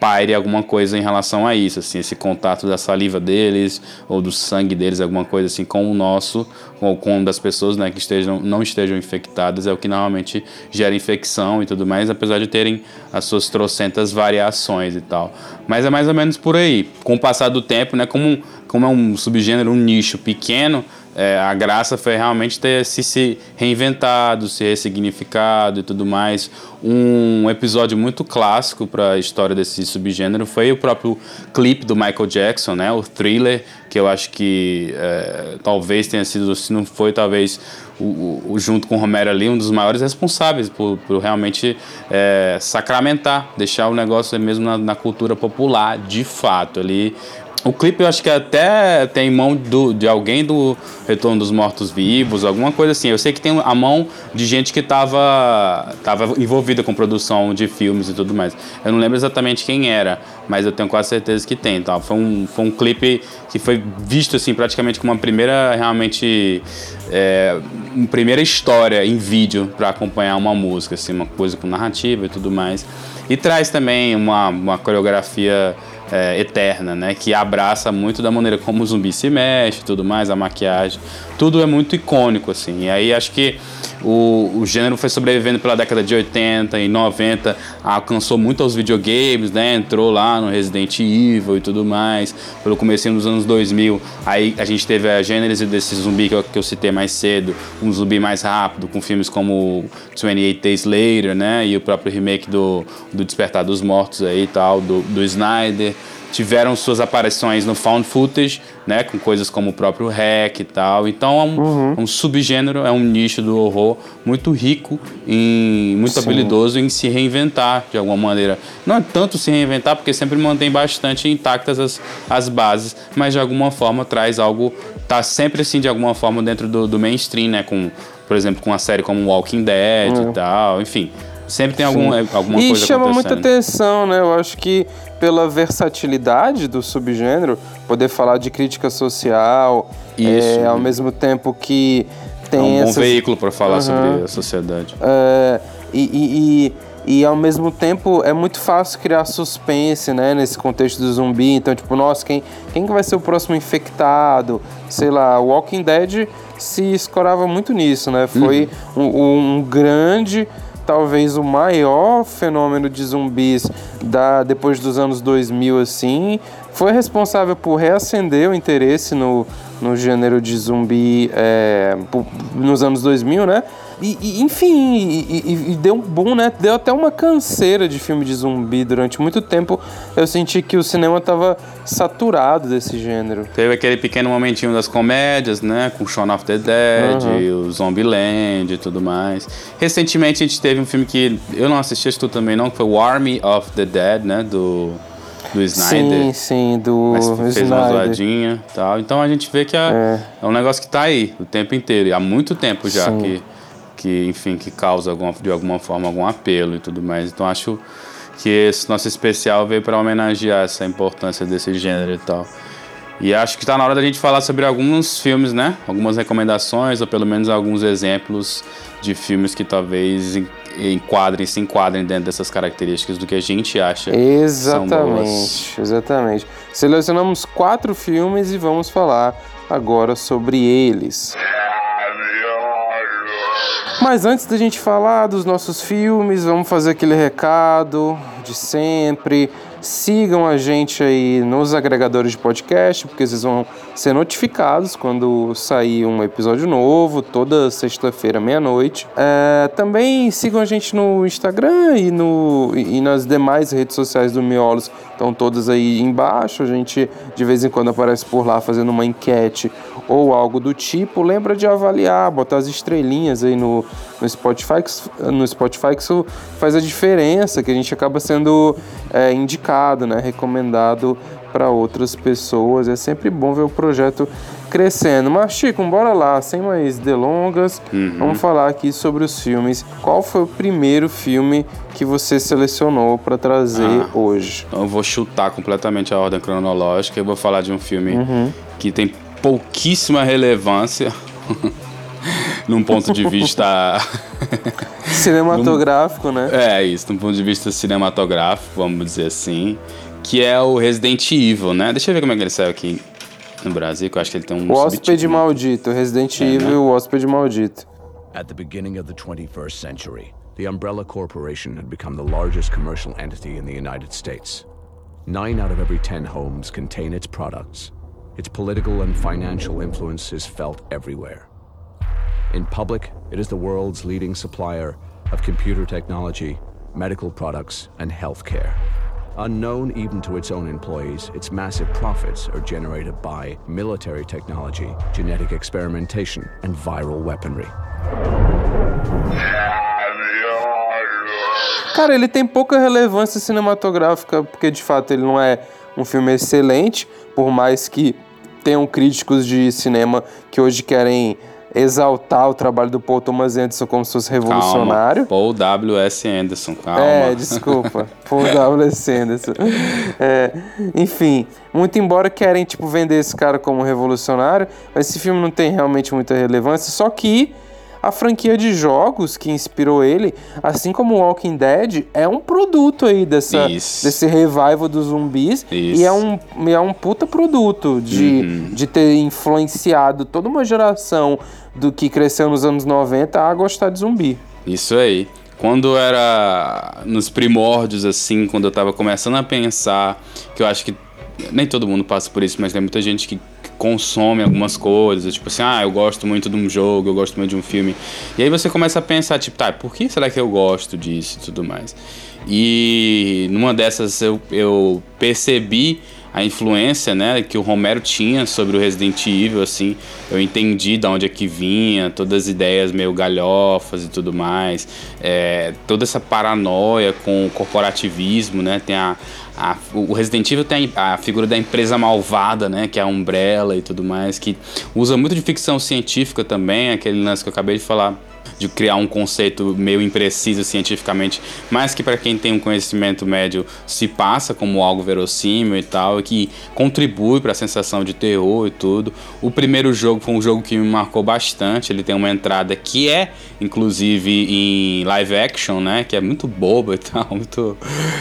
paire alguma coisa em relação a isso, assim, esse contato da saliva deles ou do sangue deles, alguma coisa assim, com o nosso ou com das pessoas né, que estejam, não estejam infectadas, é o que normalmente gera infecção e tudo mais, apesar de terem as suas trocentas variações e tal. Mas é mais ou menos por aí. Com o passar do tempo, né, como, como é um subgênero, um nicho pequeno, é, a graça foi realmente ter se, se reinventado, se ressignificado e tudo mais. Um episódio muito clássico para a história desse subgênero foi o próprio clipe do Michael Jackson, né, o Thriller, que eu acho que é, talvez tenha sido, se não foi, talvez o, o, junto com o Romero ali, um dos maiores responsáveis por, por realmente é, sacramentar, deixar o negócio mesmo na, na cultura popular, de fato. Ali o clipe eu acho que até tem mão do, de alguém do Retorno dos Mortos Vivos, alguma coisa assim. Eu sei que tem a mão de gente que estava tava envolvida com produção de filmes e tudo mais. Eu não lembro exatamente quem era, mas eu tenho quase certeza que tem. Tá? Foi, um, foi um clipe que foi visto assim praticamente como uma primeira realmente é, uma primeira história em vídeo para acompanhar uma música, assim, uma coisa com narrativa e tudo mais. E traz também uma, uma coreografia é, eterna, né? Que abraça muito da maneira como o zumbi se mexe, tudo mais, a maquiagem, tudo é muito icônico assim. E aí acho que o, o gênero foi sobrevivendo pela década de 80 e 90, alcançou muito aos videogames, né? Entrou lá no Resident Evil e tudo mais. Pelo começo dos anos 2000, aí a gente teve a gênese desse zumbi que eu, que eu citei mais cedo, um zumbi mais rápido, com filmes como 28 Days Later, né? E o próprio remake do, do Despertar dos Mortos aí e tal, do, do Snyder tiveram suas aparições no found footage, né, com coisas como o próprio hack e tal. Então é um, uhum. um subgênero, é um nicho do horror muito rico e muito Sim. habilidoso em se reinventar de alguma maneira. Não é tanto se reinventar, porque sempre mantém bastante intactas as, as bases, mas de alguma forma traz algo, tá sempre assim de alguma forma dentro do, do mainstream, né, com por exemplo, com uma série como Walking Dead uhum. e tal, enfim. Sempre tem algum, alguma e coisa E chama muita atenção, né? Eu acho que pela versatilidade do subgênero, poder falar de crítica social, Isso, é, ao mesmo tempo que tem é um essas... bom veículo para falar uhum. sobre a sociedade. É, e, e, e, e, ao mesmo tempo é muito fácil criar suspense, né, nesse contexto do zumbi. Então, tipo, nossa, quem, quem vai ser o próximo infectado? Sei lá, Walking Dead se escorava muito nisso, né? Foi uhum. um, um grande talvez o maior fenômeno de zumbis da, depois dos anos 2000, assim, foi responsável por reacender o interesse no, no gênero de zumbi é, nos anos 2000, né? E, e enfim, e, e, deu um boom, né? Deu até uma canseira de filme de zumbi durante muito tempo. Eu senti que o cinema tava saturado desse gênero. Teve aquele pequeno momentinho das comédias, né? Com Shaun of the Dead, uhum. o Zombieland e tudo mais. Recentemente a gente teve um filme que eu não assisti, acho que tu também não, que foi o Army of the Dead, né? Do do Snyder. Sim, sim, do mas fez Snyder. uma zoadinha e tal. Então a gente vê que é, é. é, um negócio que tá aí o tempo inteiro. E há muito tempo já que, que, enfim, que causa alguma, de alguma forma algum apelo e tudo mais. Então acho que esse nosso especial veio para homenagear essa importância desse gênero e tal. E acho que está na hora da gente falar sobre alguns filmes, né? Algumas recomendações, ou pelo menos alguns exemplos de filmes que talvez enquadrem, se enquadrem dentro dessas características do que a gente acha. Exatamente, exatamente. Selecionamos quatro filmes e vamos falar agora sobre eles. Mas antes da gente falar dos nossos filmes, vamos fazer aquele recado de sempre. Sigam a gente aí nos agregadores de podcast, porque vocês vão ser notificados quando sair um episódio novo, toda sexta-feira, meia-noite. É, também sigam a gente no Instagram e, no, e nas demais redes sociais do Miolos, estão todas aí embaixo. A gente de vez em quando aparece por lá fazendo uma enquete ou algo do tipo. Lembra de avaliar, botar as estrelinhas aí no, no Spotify, no Spotify que isso faz a diferença, que a gente acaba sendo é, indicado, né, recomendado para outras pessoas. É sempre bom ver o projeto crescendo. Mas, Chico, bora lá, sem mais delongas, uhum. vamos falar aqui sobre os filmes. Qual foi o primeiro filme que você selecionou para trazer ah, hoje? Eu vou chutar completamente a ordem cronológica e vou falar de um filme uhum. que tem pouquíssima relevância. num ponto de vista cinematográfico, né? É isso, num ponto de vista cinematográfico, vamos dizer assim, que é o Resident Evil, né? Deixa eu ver como é que ele saiu aqui no Brasil, que eu acho que ele tem um O Hóspede Maldito, Resident é, Evil, né? o Hóspede Maldito. At the beginning of the 21st century, the Umbrella Corporation had become the largest commercial entity in the United States. Nine out of every ten homes contain its products. Its political and financial influence is felt everywhere. In public, it is the world's leading supplier of computer technology, medical products, and healthcare. Unknown even to its own employees, its massive profits are generated by military technology, genetic experimentation, and viral weaponry. Cara, ele tem pouca relevância cinematográfica, porque de fato ele não é um filme excelente, por mais que tenham críticos de cinema que hoje querem exaltar o trabalho do Paul Thomas Anderson como se fosse revolucionário. Calma. Paul W.S. Anderson, calma. É, desculpa. Paul W.S. Anderson. É, enfim, muito embora querem tipo vender esse cara como revolucionário, mas esse filme não tem realmente muita relevância, só que a franquia de jogos que inspirou ele, assim como Walking Dead, é um produto aí dessa, desse revival dos zumbis. Isso. E é um, é um puta produto de, uhum. de ter influenciado toda uma geração do que cresceu nos anos 90 a gostar de zumbi. Isso aí. Quando era nos primórdios, assim, quando eu tava começando a pensar, que eu acho que nem todo mundo passa por isso, mas tem muita gente que consome algumas coisas, tipo assim, ah, eu gosto muito de um jogo, eu gosto muito de um filme. E aí você começa a pensar, tipo, tá, por que será que eu gosto disso e tudo mais? E numa dessas eu, eu percebi a influência, né, que o Romero tinha sobre o Resident Evil, assim, eu entendi de onde é que vinha, todas as ideias meio galhofas e tudo mais, é, toda essa paranoia com o corporativismo, né, tem a, a, o Resident Evil tem a figura da empresa malvada, né? Que é a Umbrella e tudo mais, que usa muito de ficção científica também, aquele lance que eu acabei de falar de criar um conceito meio impreciso cientificamente, mas que para quem tem um conhecimento médio se passa como algo verossímil e tal, e que contribui para a sensação de terror e tudo. O primeiro jogo foi um jogo que me marcou bastante, ele tem uma entrada que é inclusive em live action, né, que é muito boba e tal, muito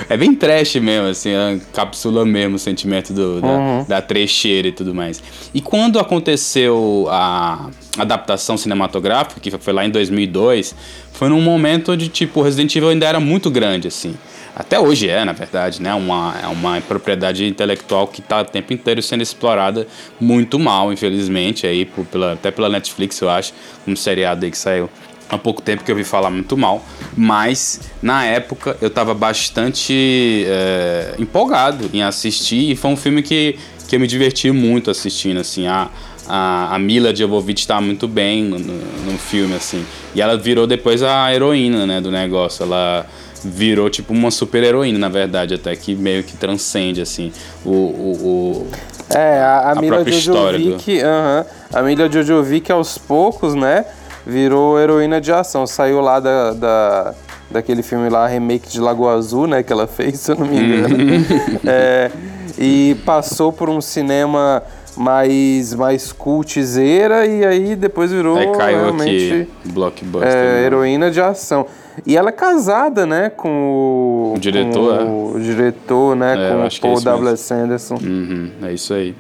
é bem trash mesmo assim, capsula mesmo o sentimento do, da, uhum. da trecheira e tudo mais. E quando aconteceu a adaptação cinematográfica, que foi lá em 2002, foi num momento de tipo, Resident Evil ainda era muito grande, assim. Até hoje é, na verdade, né? Uma, é uma propriedade intelectual que está o tempo inteiro sendo explorada muito mal, infelizmente, aí, por, pela, até pela Netflix, eu acho, um seriado aí que saiu há pouco tempo que eu ouvi falar muito mal, mas na época eu estava bastante é, empolgado em assistir e foi um filme que, que eu me diverti muito assistindo, assim, a, a, a Mila Jovovich está muito bem no, no, filme, assim. E ela virou depois a heroína, né, do negócio. Ela virou tipo uma super heroína, na verdade, até que meio que transcende, assim, o... o, o é, a, a, a Mila Jojovic, do... uh -huh, a Mila Jojovic aos poucos, né, virou heroína de ação. Saiu lá da, da daquele filme lá, remake de Lagoa Azul, né, que ela fez, se eu não me engano. É, e passou por um cinema mais, mais cultizeira e aí depois virou aí caiu realmente aqui, blockbuster. É, né? heroína de ação. E ela é casada, né, com o, o diretor, com é? o diretor, né, é, com o é Paul é W. Sanderson. Uhum, é isso aí.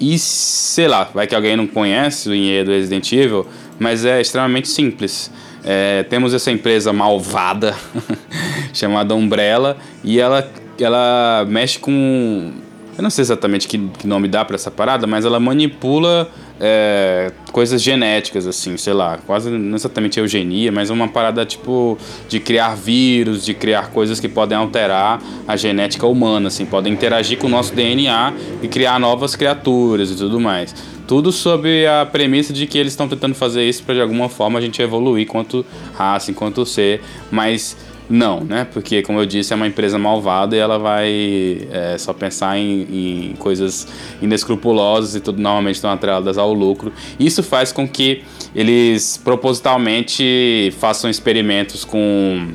E sei lá, vai que alguém não conhece o enredo Resident Evil, mas é extremamente simples. É, temos essa empresa malvada chamada Umbrella e ela ela mexe com eu não sei exatamente que, nome dá para essa parada, mas ela manipula é, coisas genéticas, assim, sei lá, quase não exatamente eugenia, mas uma parada tipo de criar vírus, de criar coisas que podem alterar a genética humana, assim, podem interagir com o nosso DNA e criar novas criaturas e tudo mais. Tudo sob a premissa de que eles estão tentando fazer isso para de alguma forma a gente evoluir enquanto raça, enquanto ser, mas não, né? Porque, como eu disse, é uma empresa malvada e ela vai é, só pensar em, em, coisas inescrupulosas e tudo normalmente estão atreladas ao lucro. Isso faz com que eles propositalmente façam experimentos com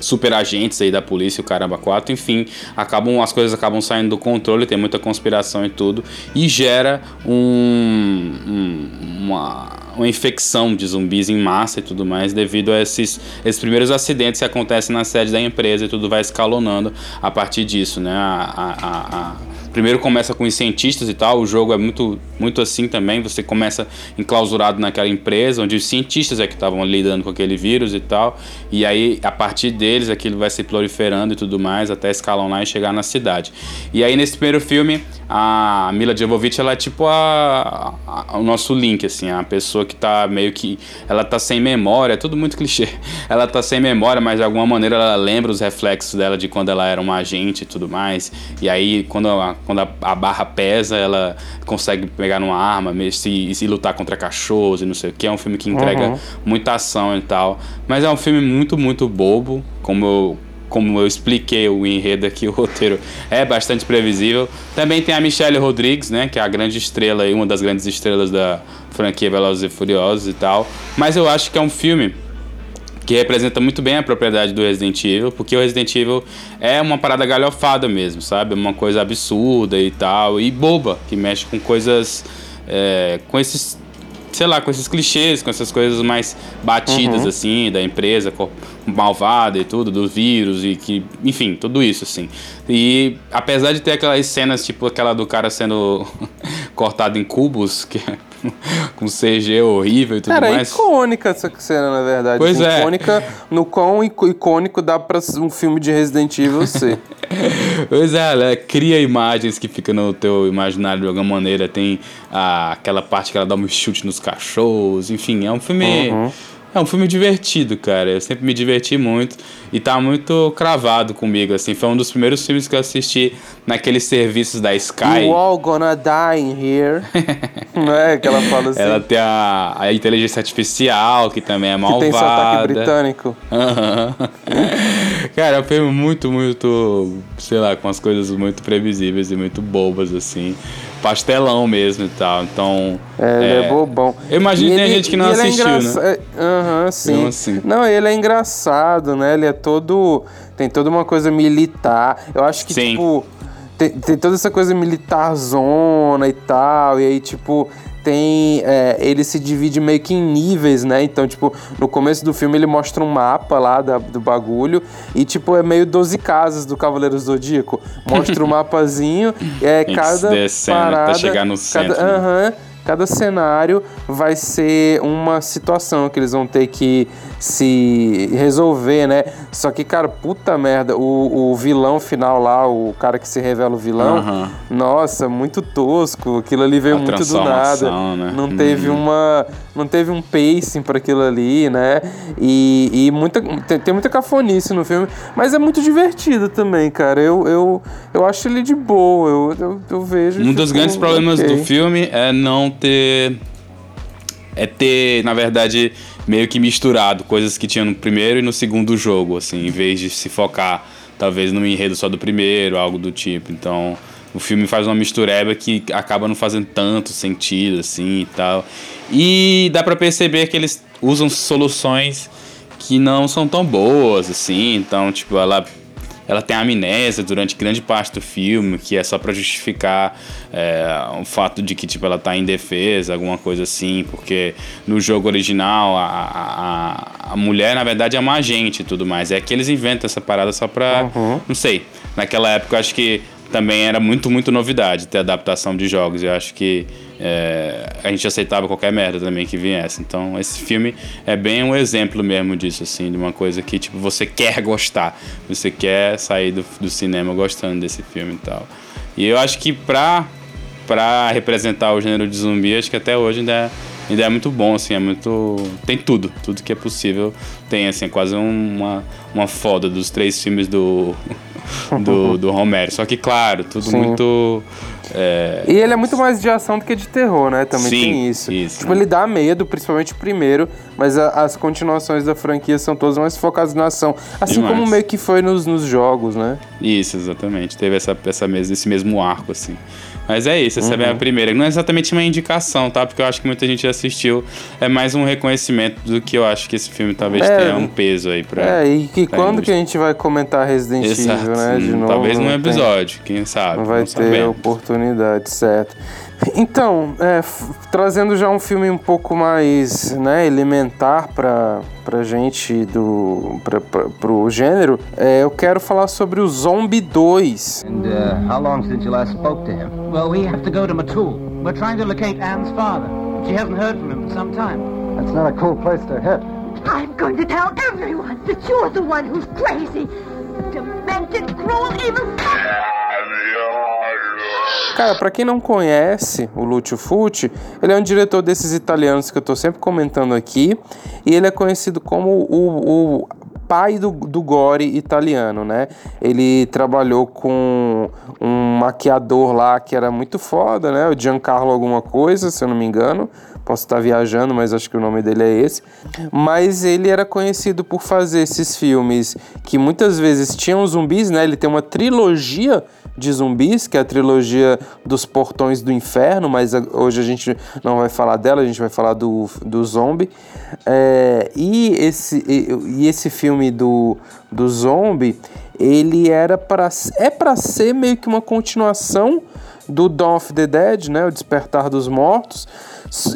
super agentes aí da polícia, o caramba 4, enfim, acabam as coisas acabam saindo do controle, tem muita conspiração e tudo, e gera um, um uma uma infecção de zumbis em massa e tudo mais, devido a esses, esses primeiros acidentes que acontecem na sede da empresa e tudo vai escalonando a partir disso, né? A, a, a, primeiro começa com os cientistas e tal, o jogo é muito, muito assim também, você começa enclausurado naquela empresa, onde os cientistas é que estavam lidando com aquele vírus e tal, e aí a partir deles aquilo vai se proliferando e tudo mais, até escalonar e chegar na cidade. E aí nesse primeiro filme, a Mila Jovovich, ela é tipo a, a, o nosso link, assim, a pessoa que tá meio que, ela tá sem memória, é tudo muito clichê, ela tá sem memória, mas de alguma maneira ela lembra os reflexos dela de quando ela era uma agente e tudo mais, e aí quando a, quando a, a barra pesa, ela consegue pegar numa arma e se, se lutar contra cachorros e não sei o que. É um filme que entrega uhum. muita ação e tal. Mas é um filme muito, muito bobo, como eu como eu expliquei o enredo aqui, o roteiro é bastante previsível. Também tem a Michelle Rodrigues, né, que é a grande estrela uma das grandes estrelas da franquia Velozes e Furiosos e tal. Mas eu acho que é um filme que representa muito bem a propriedade do Resident Evil, porque o Resident Evil é uma parada galhofada mesmo, sabe? Uma coisa absurda e tal, e boba, que mexe com coisas. É, com esses. Sei lá, com esses clichês, com essas coisas mais batidas, uhum. assim, da empresa malvada e tudo, do vírus e que. Enfim, tudo isso, assim. E apesar de ter aquelas cenas, tipo aquela do cara sendo cortado em cubos, que é com CG horrível e tudo Cara, mais. É icônica essa cena, na verdade. Pois é. Icônica no quão icônico dá pra um filme de Resident Evil ser. pois é, ela cria imagens que ficam no teu imaginário de alguma maneira. Tem ah, aquela parte que ela dá um chute nos cachorros, enfim, é um filme. Uhum é um filme divertido, cara. Eu sempre me diverti muito e tá muito cravado comigo, assim. Foi um dos primeiros filmes que eu assisti naqueles serviços da Sky. You all gonna die in here. Não é que ela fala assim? Ela tem a, a inteligência artificial, que também é malvada. Que tem sotaque britânico. Uhum. cara, é um filme muito, muito, sei lá, com as coisas muito previsíveis e muito bobas, assim pastelão mesmo e tal. Então. É, ele é, é bobão. Eu imagino que tem ele, gente que não é assistiu, é engraça... né? Aham, uhum, sim. Então, assim. Não, ele é engraçado, né? Ele é todo. Tem toda uma coisa militar. Eu acho que, sim. tipo. Tem, tem toda essa coisa militar zona e tal. E aí, tipo tem. É, ele se divide meio que em níveis, né? Então, tipo, no começo do filme ele mostra um mapa lá da, do bagulho e, tipo, é meio 12 casas do Cavaleiro Zodíaco. Mostra o um mapazinho, é cada. Descendo parada, até chegar no centro. Cada, uh -huh, cada cenário vai ser uma situação que eles vão ter que se resolver, né? Só que, cara, puta merda, o, o vilão final lá, o cara que se revela o vilão, uhum. nossa, muito tosco. Aquilo ali veio A muito do nada. Né? Não teve uhum. uma. Não teve um pacing para aquilo ali, né? E, e muita, tem, tem, muita cafonice no filme, mas é muito divertido também, cara. Eu, eu, eu acho ele de boa, eu, eu, eu vejo. Um dos grandes problemas okay. do filme é não ter. É ter, na verdade, meio que misturado coisas que tinha no primeiro e no segundo jogo, assim, em vez de se focar talvez no enredo só do primeiro, algo do tipo. Então, o filme faz uma mistureba que acaba não fazendo tanto sentido assim e tal. E dá para perceber que eles usam soluções que não são tão boas assim, então, tipo, ela ela tem amnésia durante grande parte do filme, que é só para justificar é, o fato de que tipo, ela tá em defesa, alguma coisa assim, porque no jogo original a, a, a mulher, na verdade, é uma agente e tudo mais. É que eles inventam essa parada só pra. Uhum. Não sei. Naquela época, eu acho que também era muito, muito novidade ter adaptação de jogos. Eu acho que é, a gente aceitava qualquer merda também que viesse. Então, esse filme é bem um exemplo mesmo disso, assim, de uma coisa que, tipo, você quer gostar. Você quer sair do, do cinema gostando desse filme e tal. E eu acho que pra, pra representar o gênero de zumbi, acho que até hoje ainda é, ainda é muito bom, assim, é muito... Tem tudo, tudo que é possível tem, assim, é quase uma, uma foda dos três filmes do do, do Romero. Só que, claro, tudo Sim. muito. É... E ele é muito mais de ação do que de terror, né? Também Sim, tem isso. isso tipo, né? ele dá medo, principalmente o primeiro, mas a, as continuações da franquia são todas mais focadas na ação. Assim Demais. como meio que foi nos, nos jogos, né? Isso, exatamente. Teve essa, essa esse mesmo arco, assim. Mas é isso, essa uhum. é a minha uhum. primeira. Não é exatamente uma indicação, tá? Porque eu acho que muita gente assistiu. É mais um reconhecimento do que eu acho que esse filme talvez é, tenha um peso aí pra. É, e que quando que a gente vai comentar Resident Exato. Evil, né? De novo. Talvez num episódio, tem... quem sabe. Não vai não ter sabendo. oportunidade, certo. Então, é, trazendo já um filme um pouco mais né, elementar para pra gente do pra, pra, pro gênero, é, eu quero falar sobre o Zombie 2. And uh, how long since you last spoke to him? Well, we have to go to Matul. We're trying to locate Anne's father. She hasn't heard from him for some time. That's not a cool place to hit. I'm going to tell everyone that you're the one who's crazy, demented, cruel, evil. Cara, para quem não conhece o Lucio Fulci, ele é um diretor desses italianos que eu tô sempre comentando aqui, e ele é conhecido como o, o pai do, do gore italiano, né? Ele trabalhou com um maquiador lá que era muito foda, né? O Giancarlo alguma coisa, se eu não me engano. Posso estar viajando, mas acho que o nome dele é esse. Mas ele era conhecido por fazer esses filmes que muitas vezes tinham zumbis, né? Ele tem uma trilogia de zumbis, que é a trilogia dos Portões do Inferno, mas hoje a gente não vai falar dela, a gente vai falar do, do zombie. É, e, esse, e, e, esse filme do, do zombie, ele era para é para ser meio que uma continuação do Dawn of the Dead, né, o Despertar dos Mortos,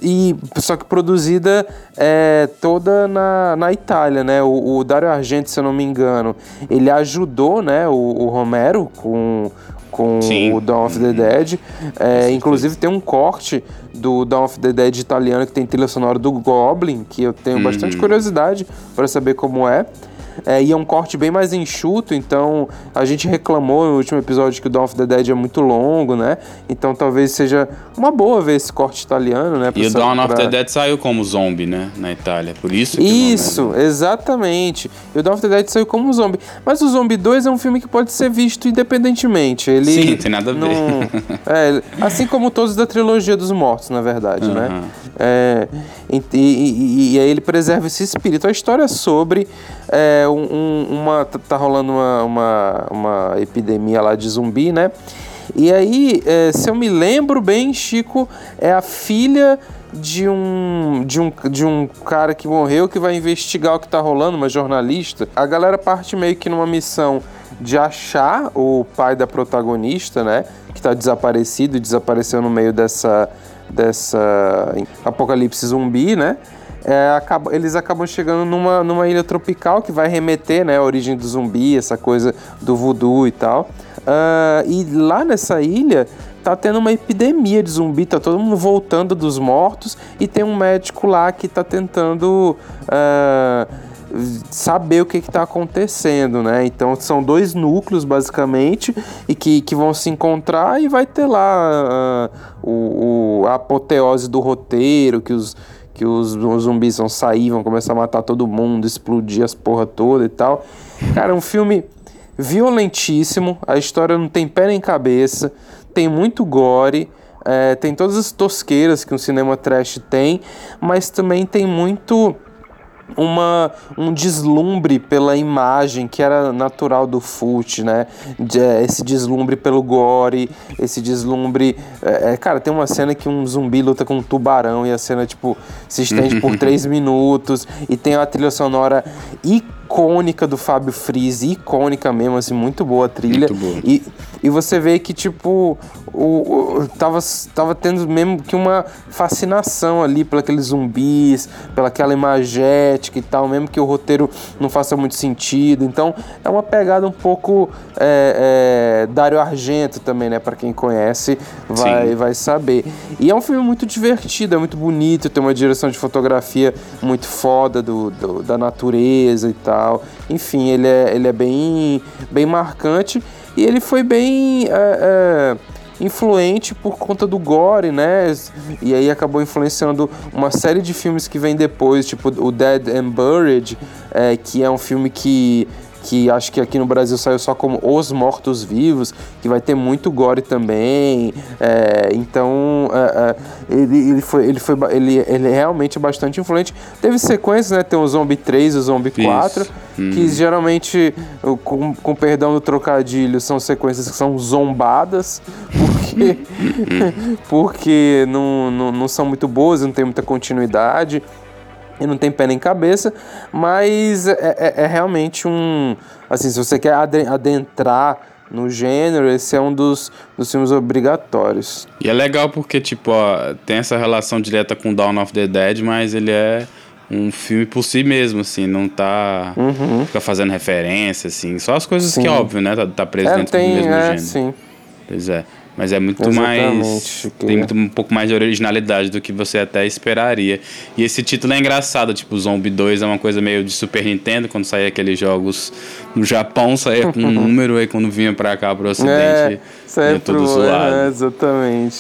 e só que produzida é, toda na, na Itália, né? O, o Dario Argento, se eu não me engano, ele ajudou, né, o, o Romero com com Sim. o Dawn of the Dead. É, inclusive tem um corte do Dawn of the Dead italiano que tem trilha sonora do Goblin, que eu tenho bastante uhum. curiosidade para saber como é. É, e é um corte bem mais enxuto, então a gente reclamou no último episódio que o Dawn of the Dead é muito longo, né? Então talvez seja uma boa ver esse corte italiano, né? E o Dawn of the Dead saiu como zombie, né? Na Itália, por isso que Isso, é... exatamente. E o Dawn of the Dead saiu como zombie. Mas o Zombie 2 é um filme que pode ser visto independentemente. Ele Sim, tem nada a ver. Não... é, assim como todos da trilogia dos mortos, na verdade, uhum. né? É, e, e, e, aí ele preserva esse espírito. A história é sobre é, um, uma. tá rolando uma, uma, uma, epidemia lá de zumbi, né? E aí, é, se eu me lembro bem, Chico, é a filha de um, de um, de um cara que morreu que vai investigar o que tá rolando, uma jornalista. A galera parte meio que numa missão de achar o pai da protagonista, né? Que tá desaparecido, desapareceu no meio dessa dessa apocalipse zumbi, né? É, acaba, eles acabam chegando numa, numa ilha tropical que vai remeter, né, origem do zumbi, essa coisa do voodoo e tal. Uh, e lá nessa ilha tá tendo uma epidemia de zumbi, tá todo mundo voltando dos mortos e tem um médico lá que tá tentando uh, saber o que está acontecendo, né? Então são dois núcleos basicamente e que, que vão se encontrar e vai ter lá uh, o, o, a apoteose do roteiro, que os que os, zumbis vão sair, vão começar a matar todo mundo, explodir as porra toda e tal. Cara, é um filme violentíssimo, a história não tem pé nem cabeça, tem muito gore, é, tem todas as tosqueiras que um cinema trash tem, mas também tem muito uma, um deslumbre pela imagem que era natural do Fult, né? É, esse deslumbre pelo gore, esse deslumbre. É, é, cara, tem uma cena que um zumbi luta com um tubarão e a cena, tipo, se estende por três minutos e tem uma trilha sonora icônica icônica do Fábio Freeze, icônica mesmo, assim, muito boa a trilha. Muito boa. E, e você vê que, tipo, o, o, tava, tava tendo mesmo que uma fascinação ali por aqueles zumbis, pelaquela imagética e tal, mesmo que o roteiro não faça muito sentido. Então, é uma pegada um pouco é, é, Dario Argento também, né? Pra quem conhece, vai, vai saber. E é um filme muito divertido, é muito bonito, tem uma direção de fotografia muito foda do, do da natureza e tal. Enfim, ele é, ele é bem, bem marcante e ele foi bem é, é, influente por conta do gore, né? E aí acabou influenciando uma série de filmes que vem depois, tipo o Dead and Buried, é, que é um filme que que acho que aqui no Brasil saiu só como Os Mortos Vivos, que vai ter muito gore também. É, então é, é, ele, ele, foi, ele, foi, ele, ele é realmente bastante influente. Teve sequências, né? Tem o Zombie 3 e o Zombie 4, hum. que geralmente, com, com perdão do trocadilho, são sequências que são zombadas, porque, porque não, não, não são muito boas, não tem muita continuidade e não tem pé nem cabeça, mas é, é, é, realmente um. Assim, se você quer adentrar no gênero, esse é um dos, dos filmes obrigatórios. E é legal porque, tipo, ó, tem essa relação direta com Dawn of the Dead, mas ele é um filme por si mesmo, assim, não tá. Uhum. Fica fazendo referência, assim. Só as coisas sim. que é óbvio, né? Tá, tá preso é, dentro tem, do mesmo é, gênero. Sim. Pois é. Mas é muito Exatamente, mais. Que... Tem muito, um pouco mais de originalidade do que você até esperaria. E esse título é engraçado, tipo, Zombie 2 é uma coisa meio de Super Nintendo, quando saía aqueles jogos no Japão, saía com um número, aí quando vinha pra cá pro ocidente, é, ia todo zoado. É, exatamente.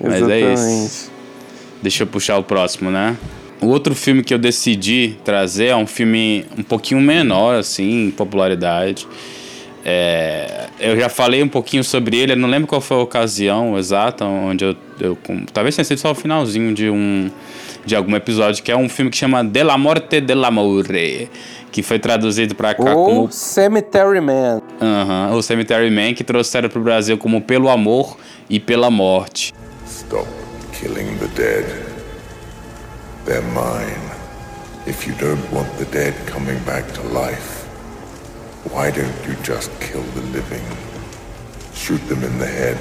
Mas exatamente. é isso. Deixa eu puxar o próximo, né? O outro filme que eu decidi trazer é um filme um pouquinho menor, assim, em popularidade. É, eu já falei um pouquinho sobre ele, eu não lembro qual foi a ocasião exata onde eu, eu talvez tenha sido só o finalzinho de um de algum episódio que é um filme que chama De la Morte de l'Amore, que foi traduzido para cá o como Cemetery Man. Uhum, o Cemetery Man que trouxeram para o Brasil como Pelo Amor e pela Morte. Stop killing the dead. They're mine. If you don't want the dead coming back to life Why don't you just kill the living? Shoot them in the head.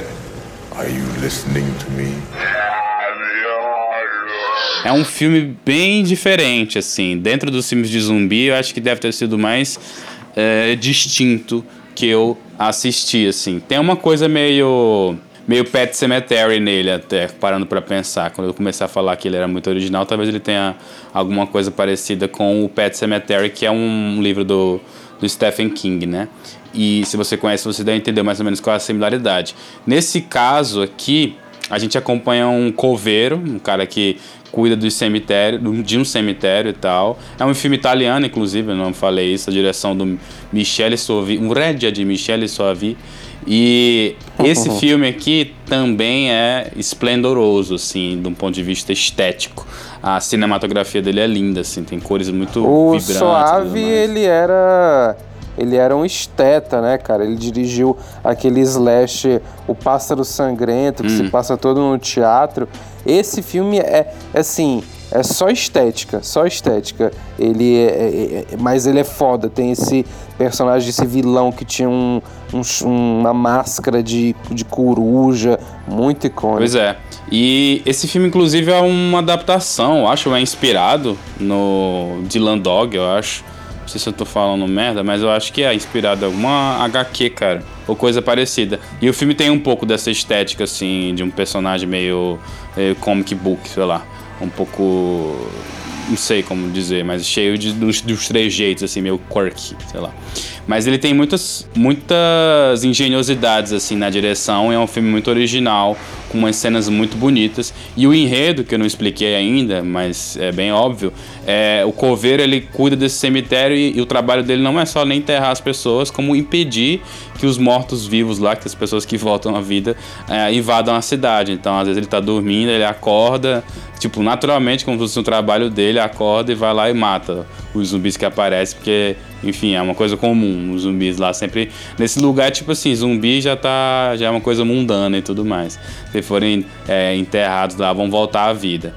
Are you listening to me? É um filme bem diferente, assim. Dentro dos filmes de zumbi, eu acho que deve ter sido mais é, distinto que eu assisti, assim. Tem uma coisa meio meio Pet Cemetery nele até, parando para pensar. Quando eu comecei a falar que ele era muito original, talvez ele tenha alguma coisa parecida com o Pet Cemetery, que é um livro do do Stephen King, né? E se você conhece, você deve entender mais ou menos qual é a similaridade. Nesse caso aqui, a gente acompanha um coveiro, um cara que cuida do cemitério, de um cemitério e tal. É um filme italiano, inclusive, eu não falei isso, a direção do Michele Soavi, um rédea de Michele Soavi. E esse filme aqui também é esplendoroso, assim, de um ponto de vista estético. A cinematografia dele é linda, assim, tem cores muito o vibrantes. O Soave, ele era ele era um esteta, né, cara? Ele dirigiu aquele slash O Pássaro Sangrento, que hum. se passa todo no teatro. Esse filme é, assim, é só estética, só estética. Ele é, é, é, mas ele é foda. Tem esse personagem, esse vilão que tinha um, um, uma máscara de, de coruja, muito icônico. Pois é. E esse filme, inclusive, é uma adaptação, eu acho, é inspirado no Dylan Dog, eu acho. Não sei se eu tô falando merda, mas eu acho que é inspirado em alguma HQ, cara. Ou coisa parecida. E o filme tem um pouco dessa estética, assim, de um personagem meio, meio comic book, sei lá um pouco. Não sei como dizer, mas cheio de, dos, dos três jeitos, assim, meio quirky, sei lá. Mas ele tem muitas, muitas engenhosidades, assim, na direção. É um filme muito original, com umas cenas muito bonitas. E o enredo, que eu não expliquei ainda, mas é bem óbvio, é o coveiro, ele cuida desse cemitério e, e o trabalho dele não é só nem enterrar as pessoas, como impedir que os mortos-vivos lá, que as pessoas que voltam à vida, é, invadam a cidade. Então, às vezes ele tá dormindo, ele acorda, tipo, naturalmente, como se fosse um trabalho dele, acorda e vai lá e mata os zumbis que aparecem, porque, enfim, é uma coisa comum, os zumbis lá sempre... Nesse lugar, tipo assim, zumbi já tá... já é uma coisa mundana e tudo mais. Se forem é, enterrados lá, vão voltar à vida.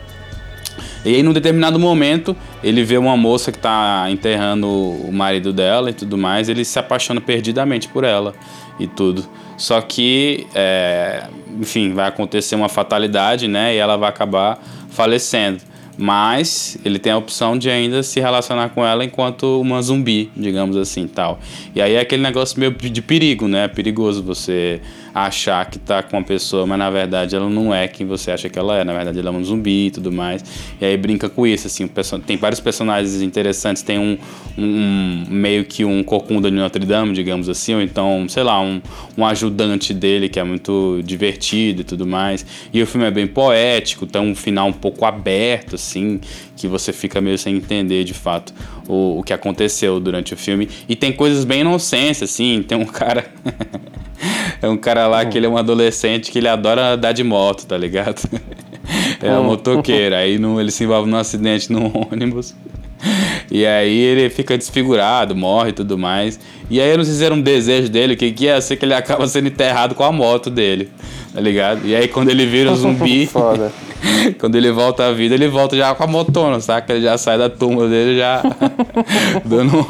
E aí, num determinado momento, ele vê uma moça que tá enterrando o marido dela e tudo mais, ele se apaixona perdidamente por ela e tudo. Só que, é, enfim, vai acontecer uma fatalidade, né? E ela vai acabar falecendo. Mas ele tem a opção de ainda se relacionar com ela enquanto uma zumbi, digamos assim, tal. E aí é aquele negócio meio de perigo, né? É perigoso você achar que tá com uma pessoa, mas na verdade ela não é quem você acha que ela é. Na verdade ela é um zumbi e tudo mais. E aí brinca com isso, assim. Tem vários personagens interessantes. Tem um, um meio que um corcunda de Notre Dame, digamos assim. Ou então, sei lá, um, um ajudante dele que é muito divertido e tudo mais. E o filme é bem poético, tem um final um pouco aberto, assim, que você fica meio sem entender de fato o, o que aconteceu durante o filme. E tem coisas bem inocentes, assim. Tem um cara. É um cara lá que ele é um adolescente que ele adora dar de moto, tá ligado? É um motoqueiro. Aí no, ele se envolve num acidente no ônibus. E aí ele fica desfigurado, morre e tudo mais. E aí não sei se era um desejo dele, que, que ia ser que ele acaba sendo enterrado com a moto dele, tá ligado? E aí quando ele vira zumbi, quando ele volta à vida, ele volta já com a motona, saca? Ele já sai da tumba dele já dando,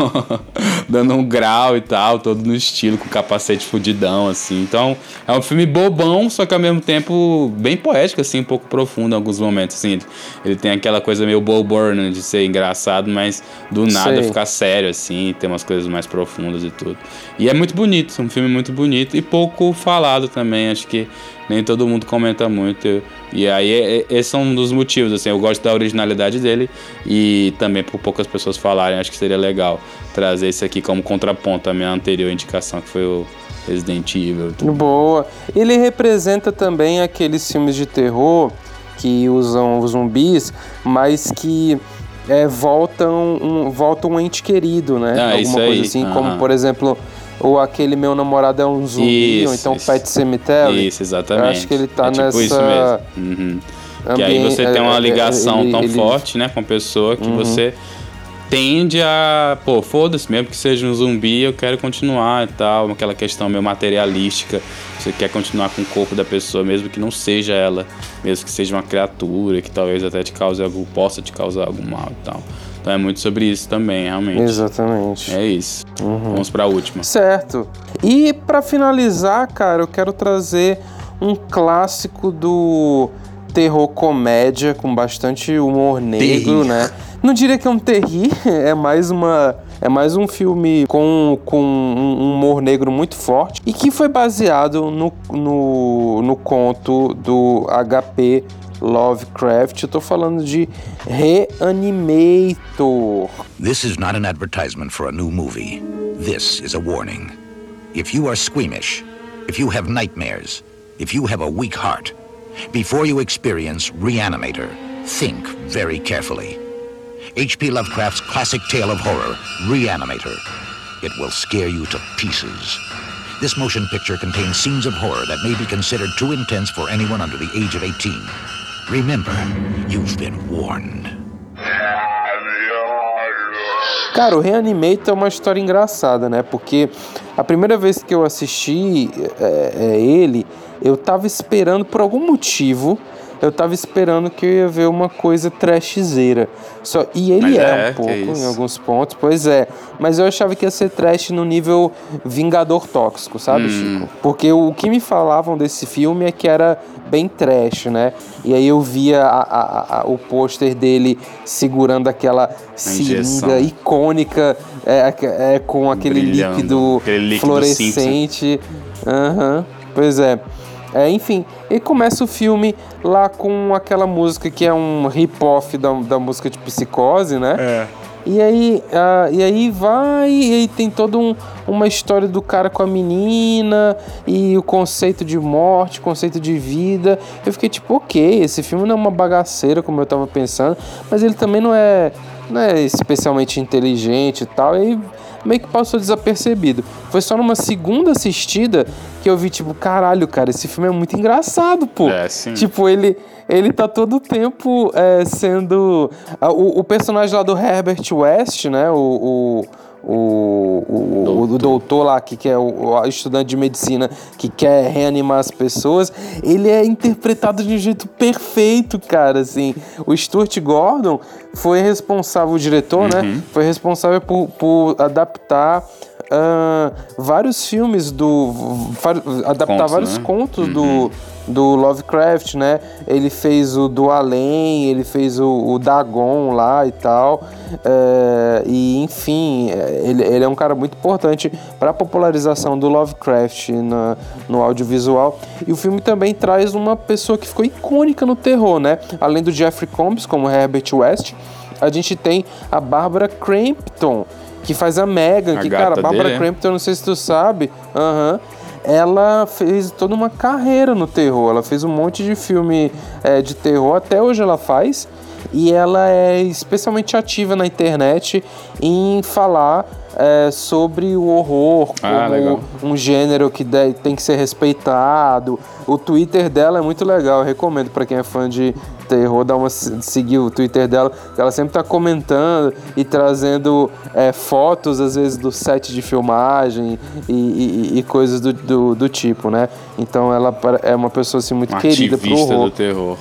dando um grau e tal, todo no estilo, com capacete fudidão, assim. Então, é um filme bobão, só que ao mesmo tempo bem poético, assim, um pouco profundo em alguns momentos, assim. Ele, ele tem aquela coisa meio Bo Burnham de ser engraçado, mas do nada ficar sério, assim, tem umas coisas mais profundas e tudo. E é muito bonito, um filme muito bonito e pouco falado também, acho que nem todo mundo comenta muito. E aí, é, é, são um dos motivos, assim, eu gosto da originalidade dele e também por poucas pessoas falarem, acho que seria legal trazer isso aqui como contraponto à minha anterior indicação, que foi o Resident Evil. Boa. Ele representa também aqueles filmes de terror que usam os zumbis, mas que é, voltam, um, voltam um ente querido, né? Ah, Alguma coisa assim, como por exemplo ou aquele meu namorado é um zumbi, isso, ou então isso. Pet Cemetery. Isso, exatamente. Eu acho que ele tá é tipo nessa. Isso mesmo. Uhum. Que aí você tem uma é, é, ligação ele, tão ele... forte, né, com a pessoa que uhum. você tende a, pô, foda-se, mesmo que seja um zumbi, eu quero continuar e tal, aquela questão meio materialística. Você quer continuar com o corpo da pessoa, mesmo que não seja ela, mesmo que seja uma criatura que talvez até te cause algo, possa te causar algum mal e tal. Então é muito sobre isso também, realmente. Exatamente. É isso. Uhum. Vamos para a última. Certo. E para finalizar, cara, eu quero trazer um clássico do terror comédia com bastante humor negro, né? Não diria que é um terri, é mais uma é mais um filme com, com um humor negro muito forte e que foi baseado no, no, no conto do HP Lovecraft. Eu tô falando de Reanimator. This is not an advertisement for a new movie. This is a warning. If you are squeamish, if you have nightmares, if you have a weak heart, before you experience Reanimator, think very carefully. H.P. Lovecraft's classic tale of horror, Reanimator. It will scare you to pieces. This motion picture contains scenes of horror that may be considered too intense for anyone under the age of 18. Remember, you've been warned. Cara, o Reanimate é uma história engraçada, né? Porque a primeira vez que eu assisti é, é, ele, eu tava esperando por algum motivo eu tava esperando que eu ia ver uma coisa trashzeira. Só, e ele é, é, um pouco é em alguns pontos, pois é. Mas eu achava que ia ser trash no nível Vingador Tóxico, sabe, hum. Chico? Porque o, que me falavam desse filme é que era bem trash, né? E aí eu via a, a, a, o pôster dele segurando aquela seringa icônica é, é, com aquele líquido, aquele líquido fluorescente. Uhum. Pois é. É, enfim, e começa o filme lá com aquela música que é um hip-off da, da música de psicose, né? É. E aí, uh, e aí vai, e aí tem toda um, uma história do cara com a menina, e o conceito de morte, conceito de vida. Eu fiquei tipo, ok, esse filme não é uma bagaceira como eu tava pensando, mas ele também não é, não é especialmente inteligente e tal. E aí meio que passou desapercebido. Foi só numa segunda assistida que eu vi, tipo, caralho, cara, esse filme é muito engraçado, pô. É, sim. Tipo, ele, ele tá todo o tempo é, sendo. O, o, personagem lá do Herbert West, né? O, o, o, o, doutor. o doutor lá, que, que é o, o, estudante de medicina que quer reanimar as pessoas, ele é interpretado de um jeito perfeito, cara, assim. O Stuart Gordon foi responsável, o diretor, né, uhum. né? Foi responsável por, por adaptar uh, vários filmes do. adaptar contos, vários né? contos uhum. do, do Lovecraft, né? Ele fez o do Além, ele fez o, o Dagon lá e tal. Uh, e enfim, ele, ele é um cara muito importante para a popularização do Lovecraft na, no audiovisual. E o filme também traz uma pessoa que ficou icônica no terror, né? Além do Jeffrey Combs, como Herbert West, a gente tem a Barbara Crampton que faz a Megan, a que, cara, a Barbara dele, Crampton, não sei se tu sabe, aham. Ela fez toda uma carreira no terror. Ela fez um monte de filme é, de terror, até hoje ela faz. E ela é especialmente ativa na internet em falar é, sobre o horror ah, como um gênero que tem que ser respeitado. O Twitter dela é muito legal, eu recomendo para quem é fã de terror dar uma seguir o Twitter dela, ela sempre tá comentando e trazendo é, fotos às vezes do set de filmagem e, e, e coisas do, do, do, tipo, né? Então ela é uma pessoa assim muito uma querida pro horror. do terror.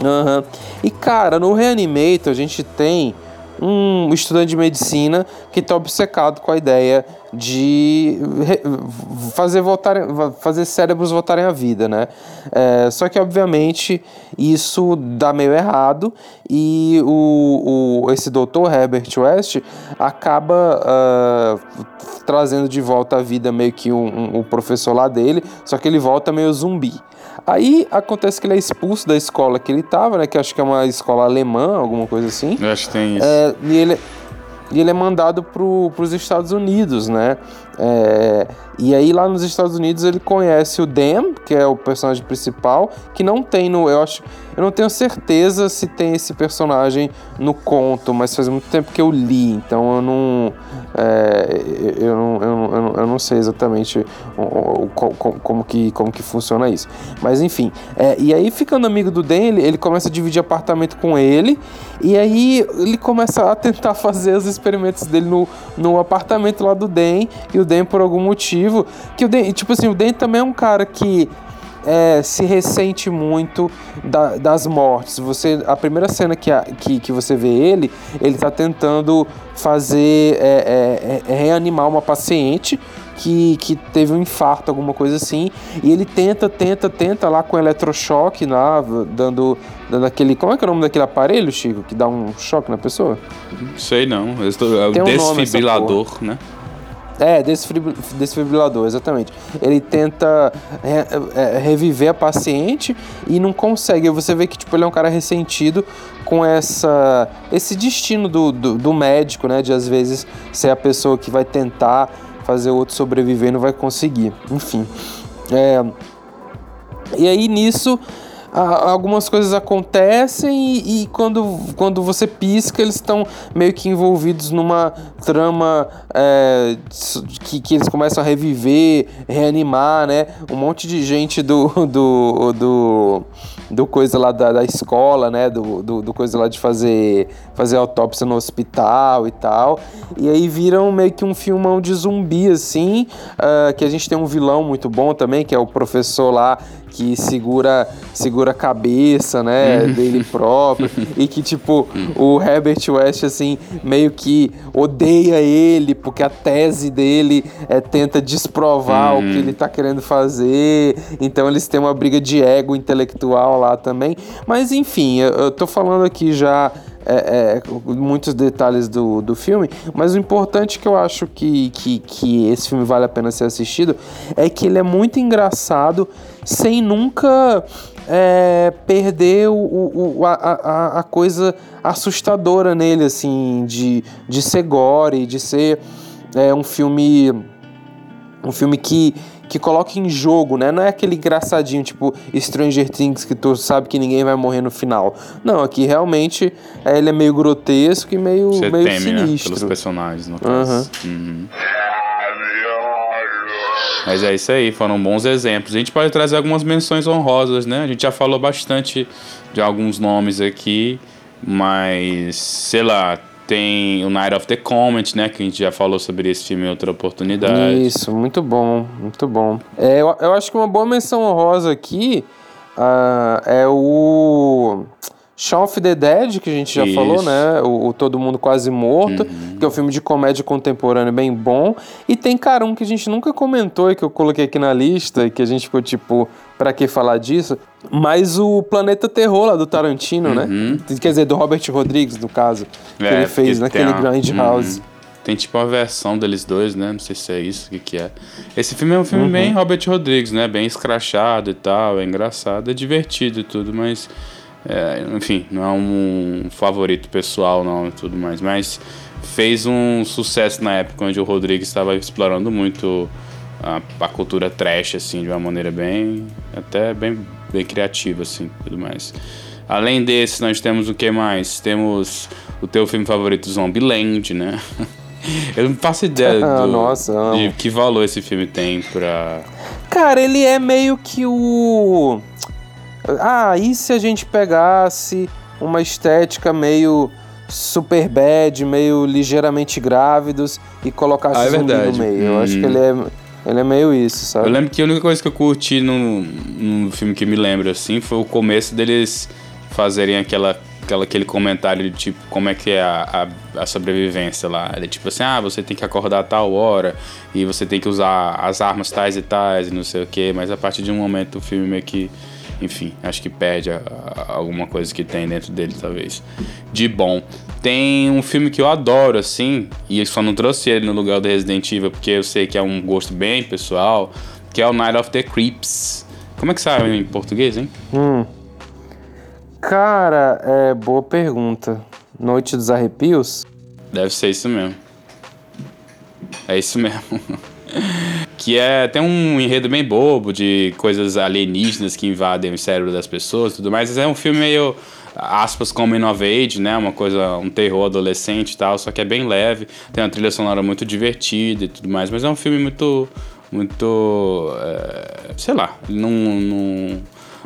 Uhum. E cara, no Reanimator a gente tem um estudante de medicina que está obcecado com a ideia de fazer voltar, fazer cérebros voltarem à vida, né? É, só que obviamente isso dá meio errado e o, o esse doutor Herbert West acaba uh, trazendo de volta à vida meio que um, um, um professor lá dele, só que ele volta meio zumbi. Aí acontece que ele é expulso da escola que ele estava, né? Que acho que é uma escola alemã, alguma coisa assim. Eu acho que tem isso. É, e ele, e ele é mandado para os Estados Unidos, né? É, e aí lá nos Estados Unidos ele conhece o Dan, que é o personagem principal, que não tem no. Eu acho. Eu não tenho certeza se tem esse personagem no conto, mas faz muito tempo que eu li, então eu não. É, eu, não eu, não, eu, não, sei exatamente o, o, o, como, que, como que funciona isso. Mas enfim. É, e aí, ficando amigo do Dan, ele, ele começa a dividir apartamento com ele. E aí ele começa a tentar fazer os experimentos dele no, no apartamento lá do Dan. E o Dan, por algum motivo. Que o Dan, tipo assim, o Dan também é um cara que é, se ressente muito da, das mortes. Você, a primeira cena que, a, que, que você vê ele, ele está tentando fazer é, é, é, reanimar uma paciente que, que teve um infarto, alguma coisa assim, e ele tenta, tenta, tenta lá com eletrochoque, lá, dando, dando aquele. Como é que é o nome daquele aparelho, Chico, que dá um choque na pessoa? Sei não, é o um desfibrilador, né? É, desfibrilador, exatamente. Ele tenta re, é, reviver a paciente e não consegue. Você vê que tipo, ele é um cara ressentido com essa esse destino do, do, do médico, né? De às vezes ser a pessoa que vai tentar fazer o outro sobreviver e não vai conseguir. Enfim. É, e aí nisso algumas coisas acontecem e, e, quando, quando você pisca, eles estão meio que envolvidos numa trama é, que, que eles começam a reviver, reanimar, né? Um monte de gente do, do, do, do coisa lá da, da escola, né? Do, do, do, coisa lá de fazer, fazer autópsia no hospital e tal. E aí viram meio que um filmão de zumbi, assim, uh, que a gente tem um vilão muito bom também, que é o professor lá que segura segura a cabeça, né, uhum. dele próprio e que tipo o Herbert West assim meio que odeia ele porque a tese dele é tenta desprovar uhum. o que ele tá querendo fazer. Então eles têm uma briga de ego intelectual lá também. Mas enfim, eu, eu tô falando aqui já é, é, muitos detalhes do, do filme, mas o importante que eu acho que, que, que esse filme vale a pena ser assistido é que ele é muito engraçado sem nunca é, perder o, o, a, a, a, coisa assustadora nele, assim, de, de ser gore, de ser é, um filme. Um filme que que coloca em jogo, né? Não é aquele engraçadinho tipo Stranger Things que tu sabe que ninguém vai morrer no final. Não, aqui realmente é, ele é meio grotesco e meio, Você meio teme, sinistro. Né? Pelos personagens, no caso. Uhum. Uhum. Mas é isso aí, foram bons exemplos. A gente pode trazer algumas menções honrosas, né? A gente já falou bastante de alguns nomes aqui, mas sei lá, Tem o Night of the Comet, né? Que a gente já falou sobre esse filme em outra oportunidade. Isso, muito bom, muito bom. É, eu, eu acho que uma boa menção honrosa aqui uh, é o Shaun of the Dead, que a gente já Isso. falou, né? O, o Todo Mundo Quase Morto, que é um filme de comédia contemporânea bem bom. E tem, cara, um que a gente nunca comentou e que eu coloquei aqui na lista e que a gente ficou tipo, pra que falar disso? Mas o Planeta Terror lá do Tarantino, né? Quer dizer, do Robert Rodrigues, no caso, que ele fez naquele tem a- Grindhouse. Uhum. Tem tipo uma versão deles dois, né? Não sei se é isso, o que, que é. Esse filme é um Uhum. filme bem Robert Rodrigues, né? Bem escrachado e tal, é engraçado, é divertido e tudo, mas. é, enfim, não é um favorito pessoal, não, e tudo mais. Mas fez um sucesso na época onde o Rodrigues estava explorando muito a, a cultura trash, assim, de uma maneira bem. até bem, bem criativa, assim, tudo mais. Além desse, nós temos o que mais? Temos o teu filme favorito, Zombieland, né? Eu não faço ideia Ah, do, nossa, amo. de que valor esse filme tem pra. Cara, ele é meio que o. Ah, e se a gente pegasse uma estética meio super bad, meio ligeiramente grávidos e colocasse Ah, é zumbi verdade. no meio? Eu acho Hum. que ele é, ele é meio isso, sabe? Eu lembro que a única coisa que eu curti no, no filme que me lembro assim foi o começo deles fazerem aquela, aquela, aquele comentário de tipo como é que é a, a, a sobrevivência lá. Ele tipo assim, ah, você tem que acordar a tal hora e você tem que usar as armas tais e tais e não sei o que, mas a partir de um momento o filme meio que. Enfim, acho que perde a- a- alguma coisa que tem dentro dele, talvez. De bom. Tem um filme que eu adoro, assim, e eu só não trouxe ele no lugar do Resident Evil, porque eu sei que é um gosto bem pessoal, que é o Night of the Creeps. Como é que sabe em português, hein? Hum. Cara, é boa pergunta. Noite dos Arrepios? Deve ser isso mesmo. É isso mesmo. que é tem um enredo bem bobo de coisas alienígenas que invadem o cérebro das pessoas e tudo mais. Mas é um filme meio aspas coming of age, né? Uma coisa, um terror adolescente e tal, só que é bem leve, tem uma trilha sonora muito divertida e tudo mais, mas é um filme muito muito é, sei lá, não, não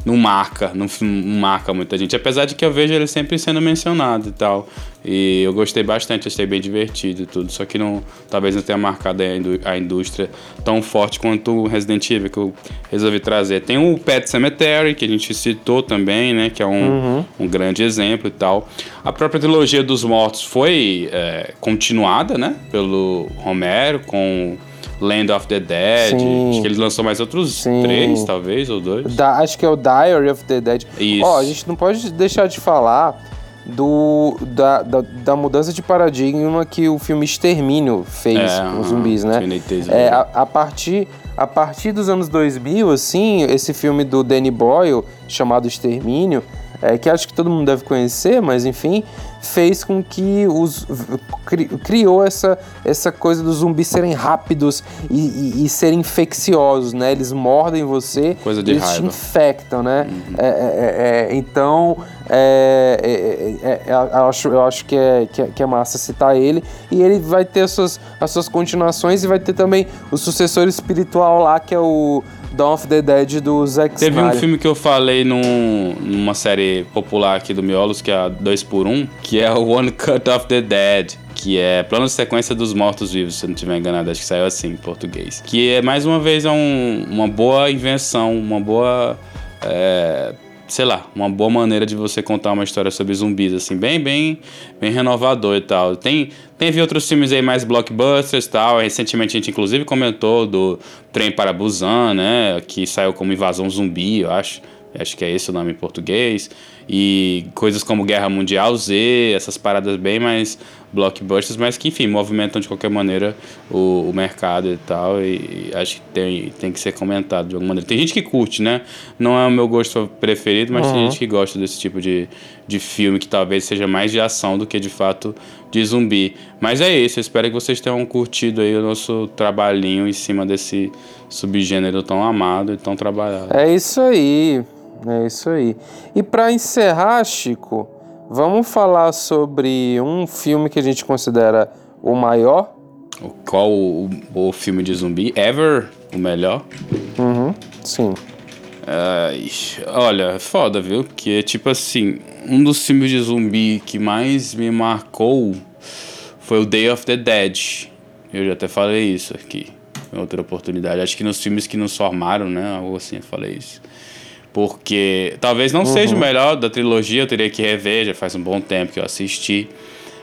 não marca, não, não marca muita gente. Apesar de que eu vejo ele sempre sendo mencionado e tal. E eu gostei bastante, achei bem divertido e tudo. Só que não, talvez não tenha marcado a, indú- a indústria tão forte quanto o Resident Evil que eu resolvi trazer. Tem o Pet Cemetery, que a gente citou também, né? Que é um, um grande exemplo e tal. A própria trilogia dos mortos foi é, continuada, né? Pelo Romero com Land of the Dead. Sim. Acho que ele lançou mais outros Sim. três, talvez, ou dois. Da- acho que é o Diary of the Dead. Isso. Ó, a gente não pode deixar de falar do, da, da, da mudança de paradigma que o filme Extermínio fez É, com os zumbis, né? É, a, a partir, a partir dos anos 2000, assim, esse filme do Danny Boyle, chamado Extermínio, é, que acho que todo mundo deve conhecer, mas enfim, fez com que os cri- criou essa, essa coisa dos zumbis serem rápidos e, e- e serem infecciosos, né? Eles mordem você, Coisa de eles te raiva. infectam, né? É, é, é, é, então, é, é, eu, acho, eu acho que é, que, que é massa citar ele. E ele vai ter as suas, as suas continuações e vai ter também o sucessor espiritual lá, que é o Dawn of the Dead do Zack Teve um filme que eu falei num, numa série popular aqui do Miolos, que é a 2x1, que é o One Cut of the Dead. Que é plano de sequência dos mortos-vivos, se eu não estiver enganado, acho que saiu assim em português. Que é mais uma vez é um- uma boa invenção, uma boa. é, sei lá, uma boa maneira de você contar uma história sobre zumbis, assim, bem, bem, bem renovador e tal. Tem, teve outros filmes aí mais blockbusters tal. Recentemente a gente inclusive comentou do Trem para Busan, né? Que saiu como Invasão Zumbi, eu acho. Acho que é esse o nome em português. E coisas como Guerra Mundial Z, essas paradas bem mais blockbusters, mas que, enfim, movimentam de qualquer maneira o, o mercado e tal. E, e acho que tem, tem que ser comentado de alguma maneira. Tem gente que curte, né? Não é o meu gosto preferido, mas tem gente que gosta desse tipo de, de filme que talvez seja mais de ação do que de fato de zumbi. Mas é isso, eu espero que vocês tenham curtido aí o nosso trabalhinho em cima desse subgênero tão amado e tão trabalhado. É isso aí, é isso aí. E pra encerrar, Chico, vamos falar sobre um filme que a gente considera o maior. O- Qual o, o filme de zumbi ever? O melhor? Uhum, sim. Ai, olha, foda, viu? Que é tipo assim, um dos filmes de zumbi que mais me marcou foi o Day of the Dead. Eu já até falei isso aqui em outra oportunidade. Acho que nos filmes que nos formaram, né? Algo assim, eu falei isso. Porque talvez não uhum. seja o uhum. melhor da trilogia, eu teria que rever, já faz um bom tempo que eu assisti.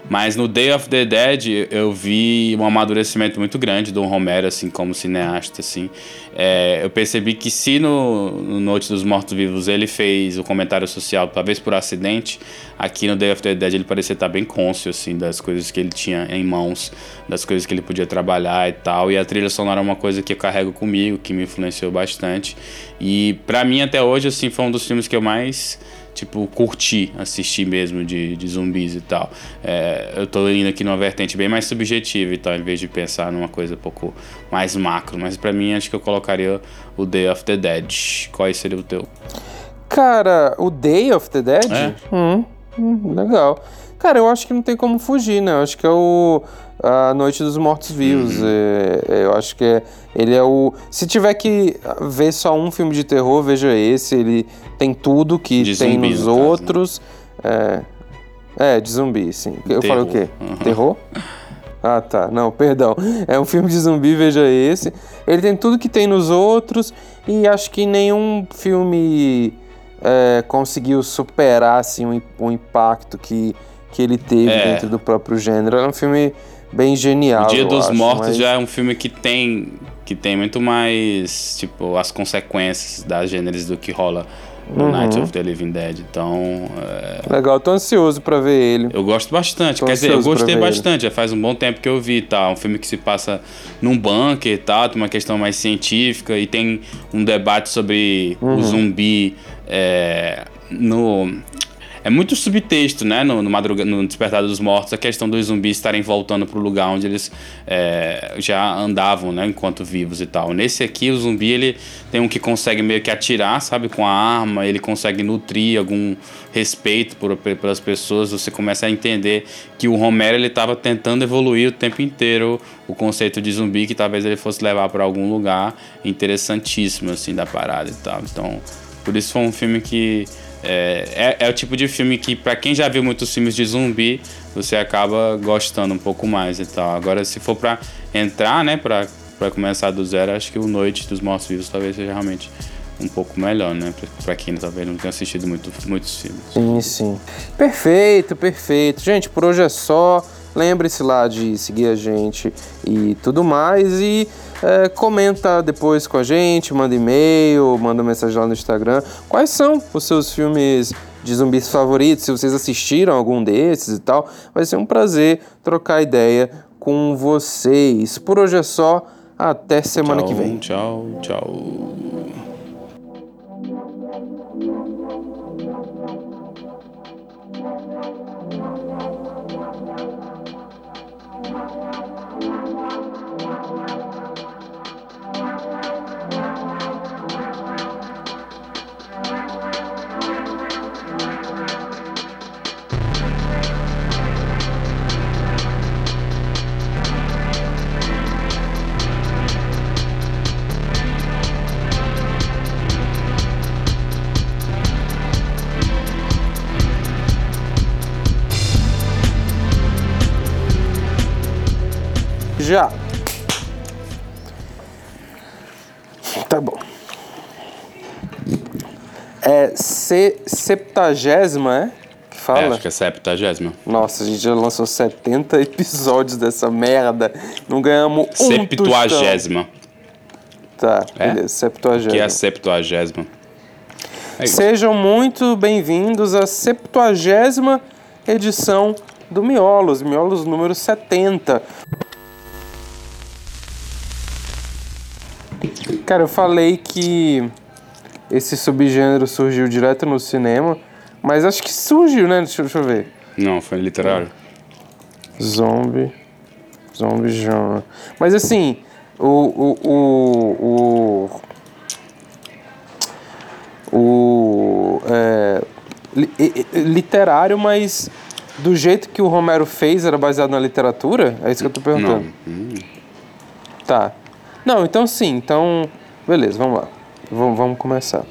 Mas no Day of the Dead eu vi um amadurecimento muito grande do Romero, assim, como cineasta, assim. É, eu percebi que se no, no Noite dos Mortos-Vivos ele fez o comentário social, talvez por acidente, aqui no Day of the Dead ele parecia estar bem cônscio, assim, das coisas que ele tinha em mãos, das coisas que ele podia trabalhar e tal. E a trilha sonora é uma coisa que eu carrego comigo, que me influenciou bastante. E para mim até hoje, assim, foi um dos filmes que eu mais tipo, curtir assistir mesmo de, de zumbis e tal. É, eu tô indo aqui numa vertente bem mais subjetiva e tal, em vez de pensar numa coisa um pouco mais macro. Mas para mim, acho que eu colocaria o Day of the Dead. Qual seria o teu? Cara, o Day of the Dead? É? Hum, hum, legal. Cara, eu acho que não tem como fugir, né? Eu acho que é o A Noite dos Mortos-Vivos. Uhum. É, é, eu acho que é, ele é o. Se tiver que ver só um filme de terror, veja esse. Ele tem tudo que de tem zumbi, nos no outros. Caso, né? é, é, de zumbi, sim. Eu terror. falei o quê? Uhum. Terror? Ah, tá. Não, perdão. É um filme de zumbi, veja esse. Ele tem tudo que tem nos outros. E acho que nenhum filme é, conseguiu superar assim, o, o impacto que que ele teve é. dentro do próprio gênero. É um filme bem genial. O Dia dos acho, Mortos mas... já é um filme que tem que tem muito mais tipo as consequências das gêneros do que rola no uhum. Night of the Living Dead. Então. É... Legal, tô ansioso para ver ele. Eu gosto bastante. Tô Quer dizer, eu gostei bastante. Já faz um bom tempo que eu vi, tá? Um filme que se passa num bunker e tal, tem uma questão mais científica e tem um debate sobre uhum. o zumbi. É, no é muito subtexto, né, no, no, no Despertar dos Mortos, a questão dos zumbis estarem voltando pro lugar onde eles é, já andavam, né, enquanto vivos e tal. Nesse aqui, o zumbi, ele tem um que consegue meio que atirar, sabe, com a arma, ele consegue nutrir algum respeito por, pelas pessoas, você começa a entender que o Romero, ele estava tentando evoluir o tempo inteiro o conceito de zumbi, que talvez ele fosse levar para algum lugar interessantíssimo, assim, da parada e tal. Então, por isso foi um filme que é, é, é, o tipo de filme que, para quem já viu muitos filmes de zumbi, você acaba gostando um pouco mais e tal. Agora, se for para entrar, né, para começar do zero, acho que o Noite dos Mortos Vivos talvez seja realmente um pouco melhor, né? Pra quem talvez não tenha assistido muito, muitos filmes. Sim, sim. Perfeito, perfeito. Gente, por hoje é só. Lembre-se lá de seguir a gente e tudo mais. E é, comenta depois com a gente, manda e-mail, manda mensagem lá no Instagram. Quais são os seus filmes de zumbis favoritos? Se vocês assistiram algum desses e tal, vai ser um prazer trocar ideia com vocês. Por hoje é só. Até semana tchau, que vem. Tchau, tchau. Já. Tá bom. É se, septagésima, é? Que fala? É, acho que é septagésima. Nossa, a gente já lançou 70 episódios dessa merda. Não ganhamos um Septuagésima. Tá, é? beleza. Septuagésima. Que é a septuagésima. É Sejam muito bem-vindos à septuagésima edição do Miolos, Miolos número 70. Cara, eu falei que esse subgênero surgiu direto no cinema, mas acho que surgiu, né? Deixa, deixa eu ver. Não, foi literário. Zombie. Zombie genre. Mas assim, o. O. O. O. o é, li, literário, mas do jeito que o Romero fez era baseado na literatura? É isso que eu tô perguntando. Não. Tá. Não, então sim. Então, beleza, vamos lá. vamos começar.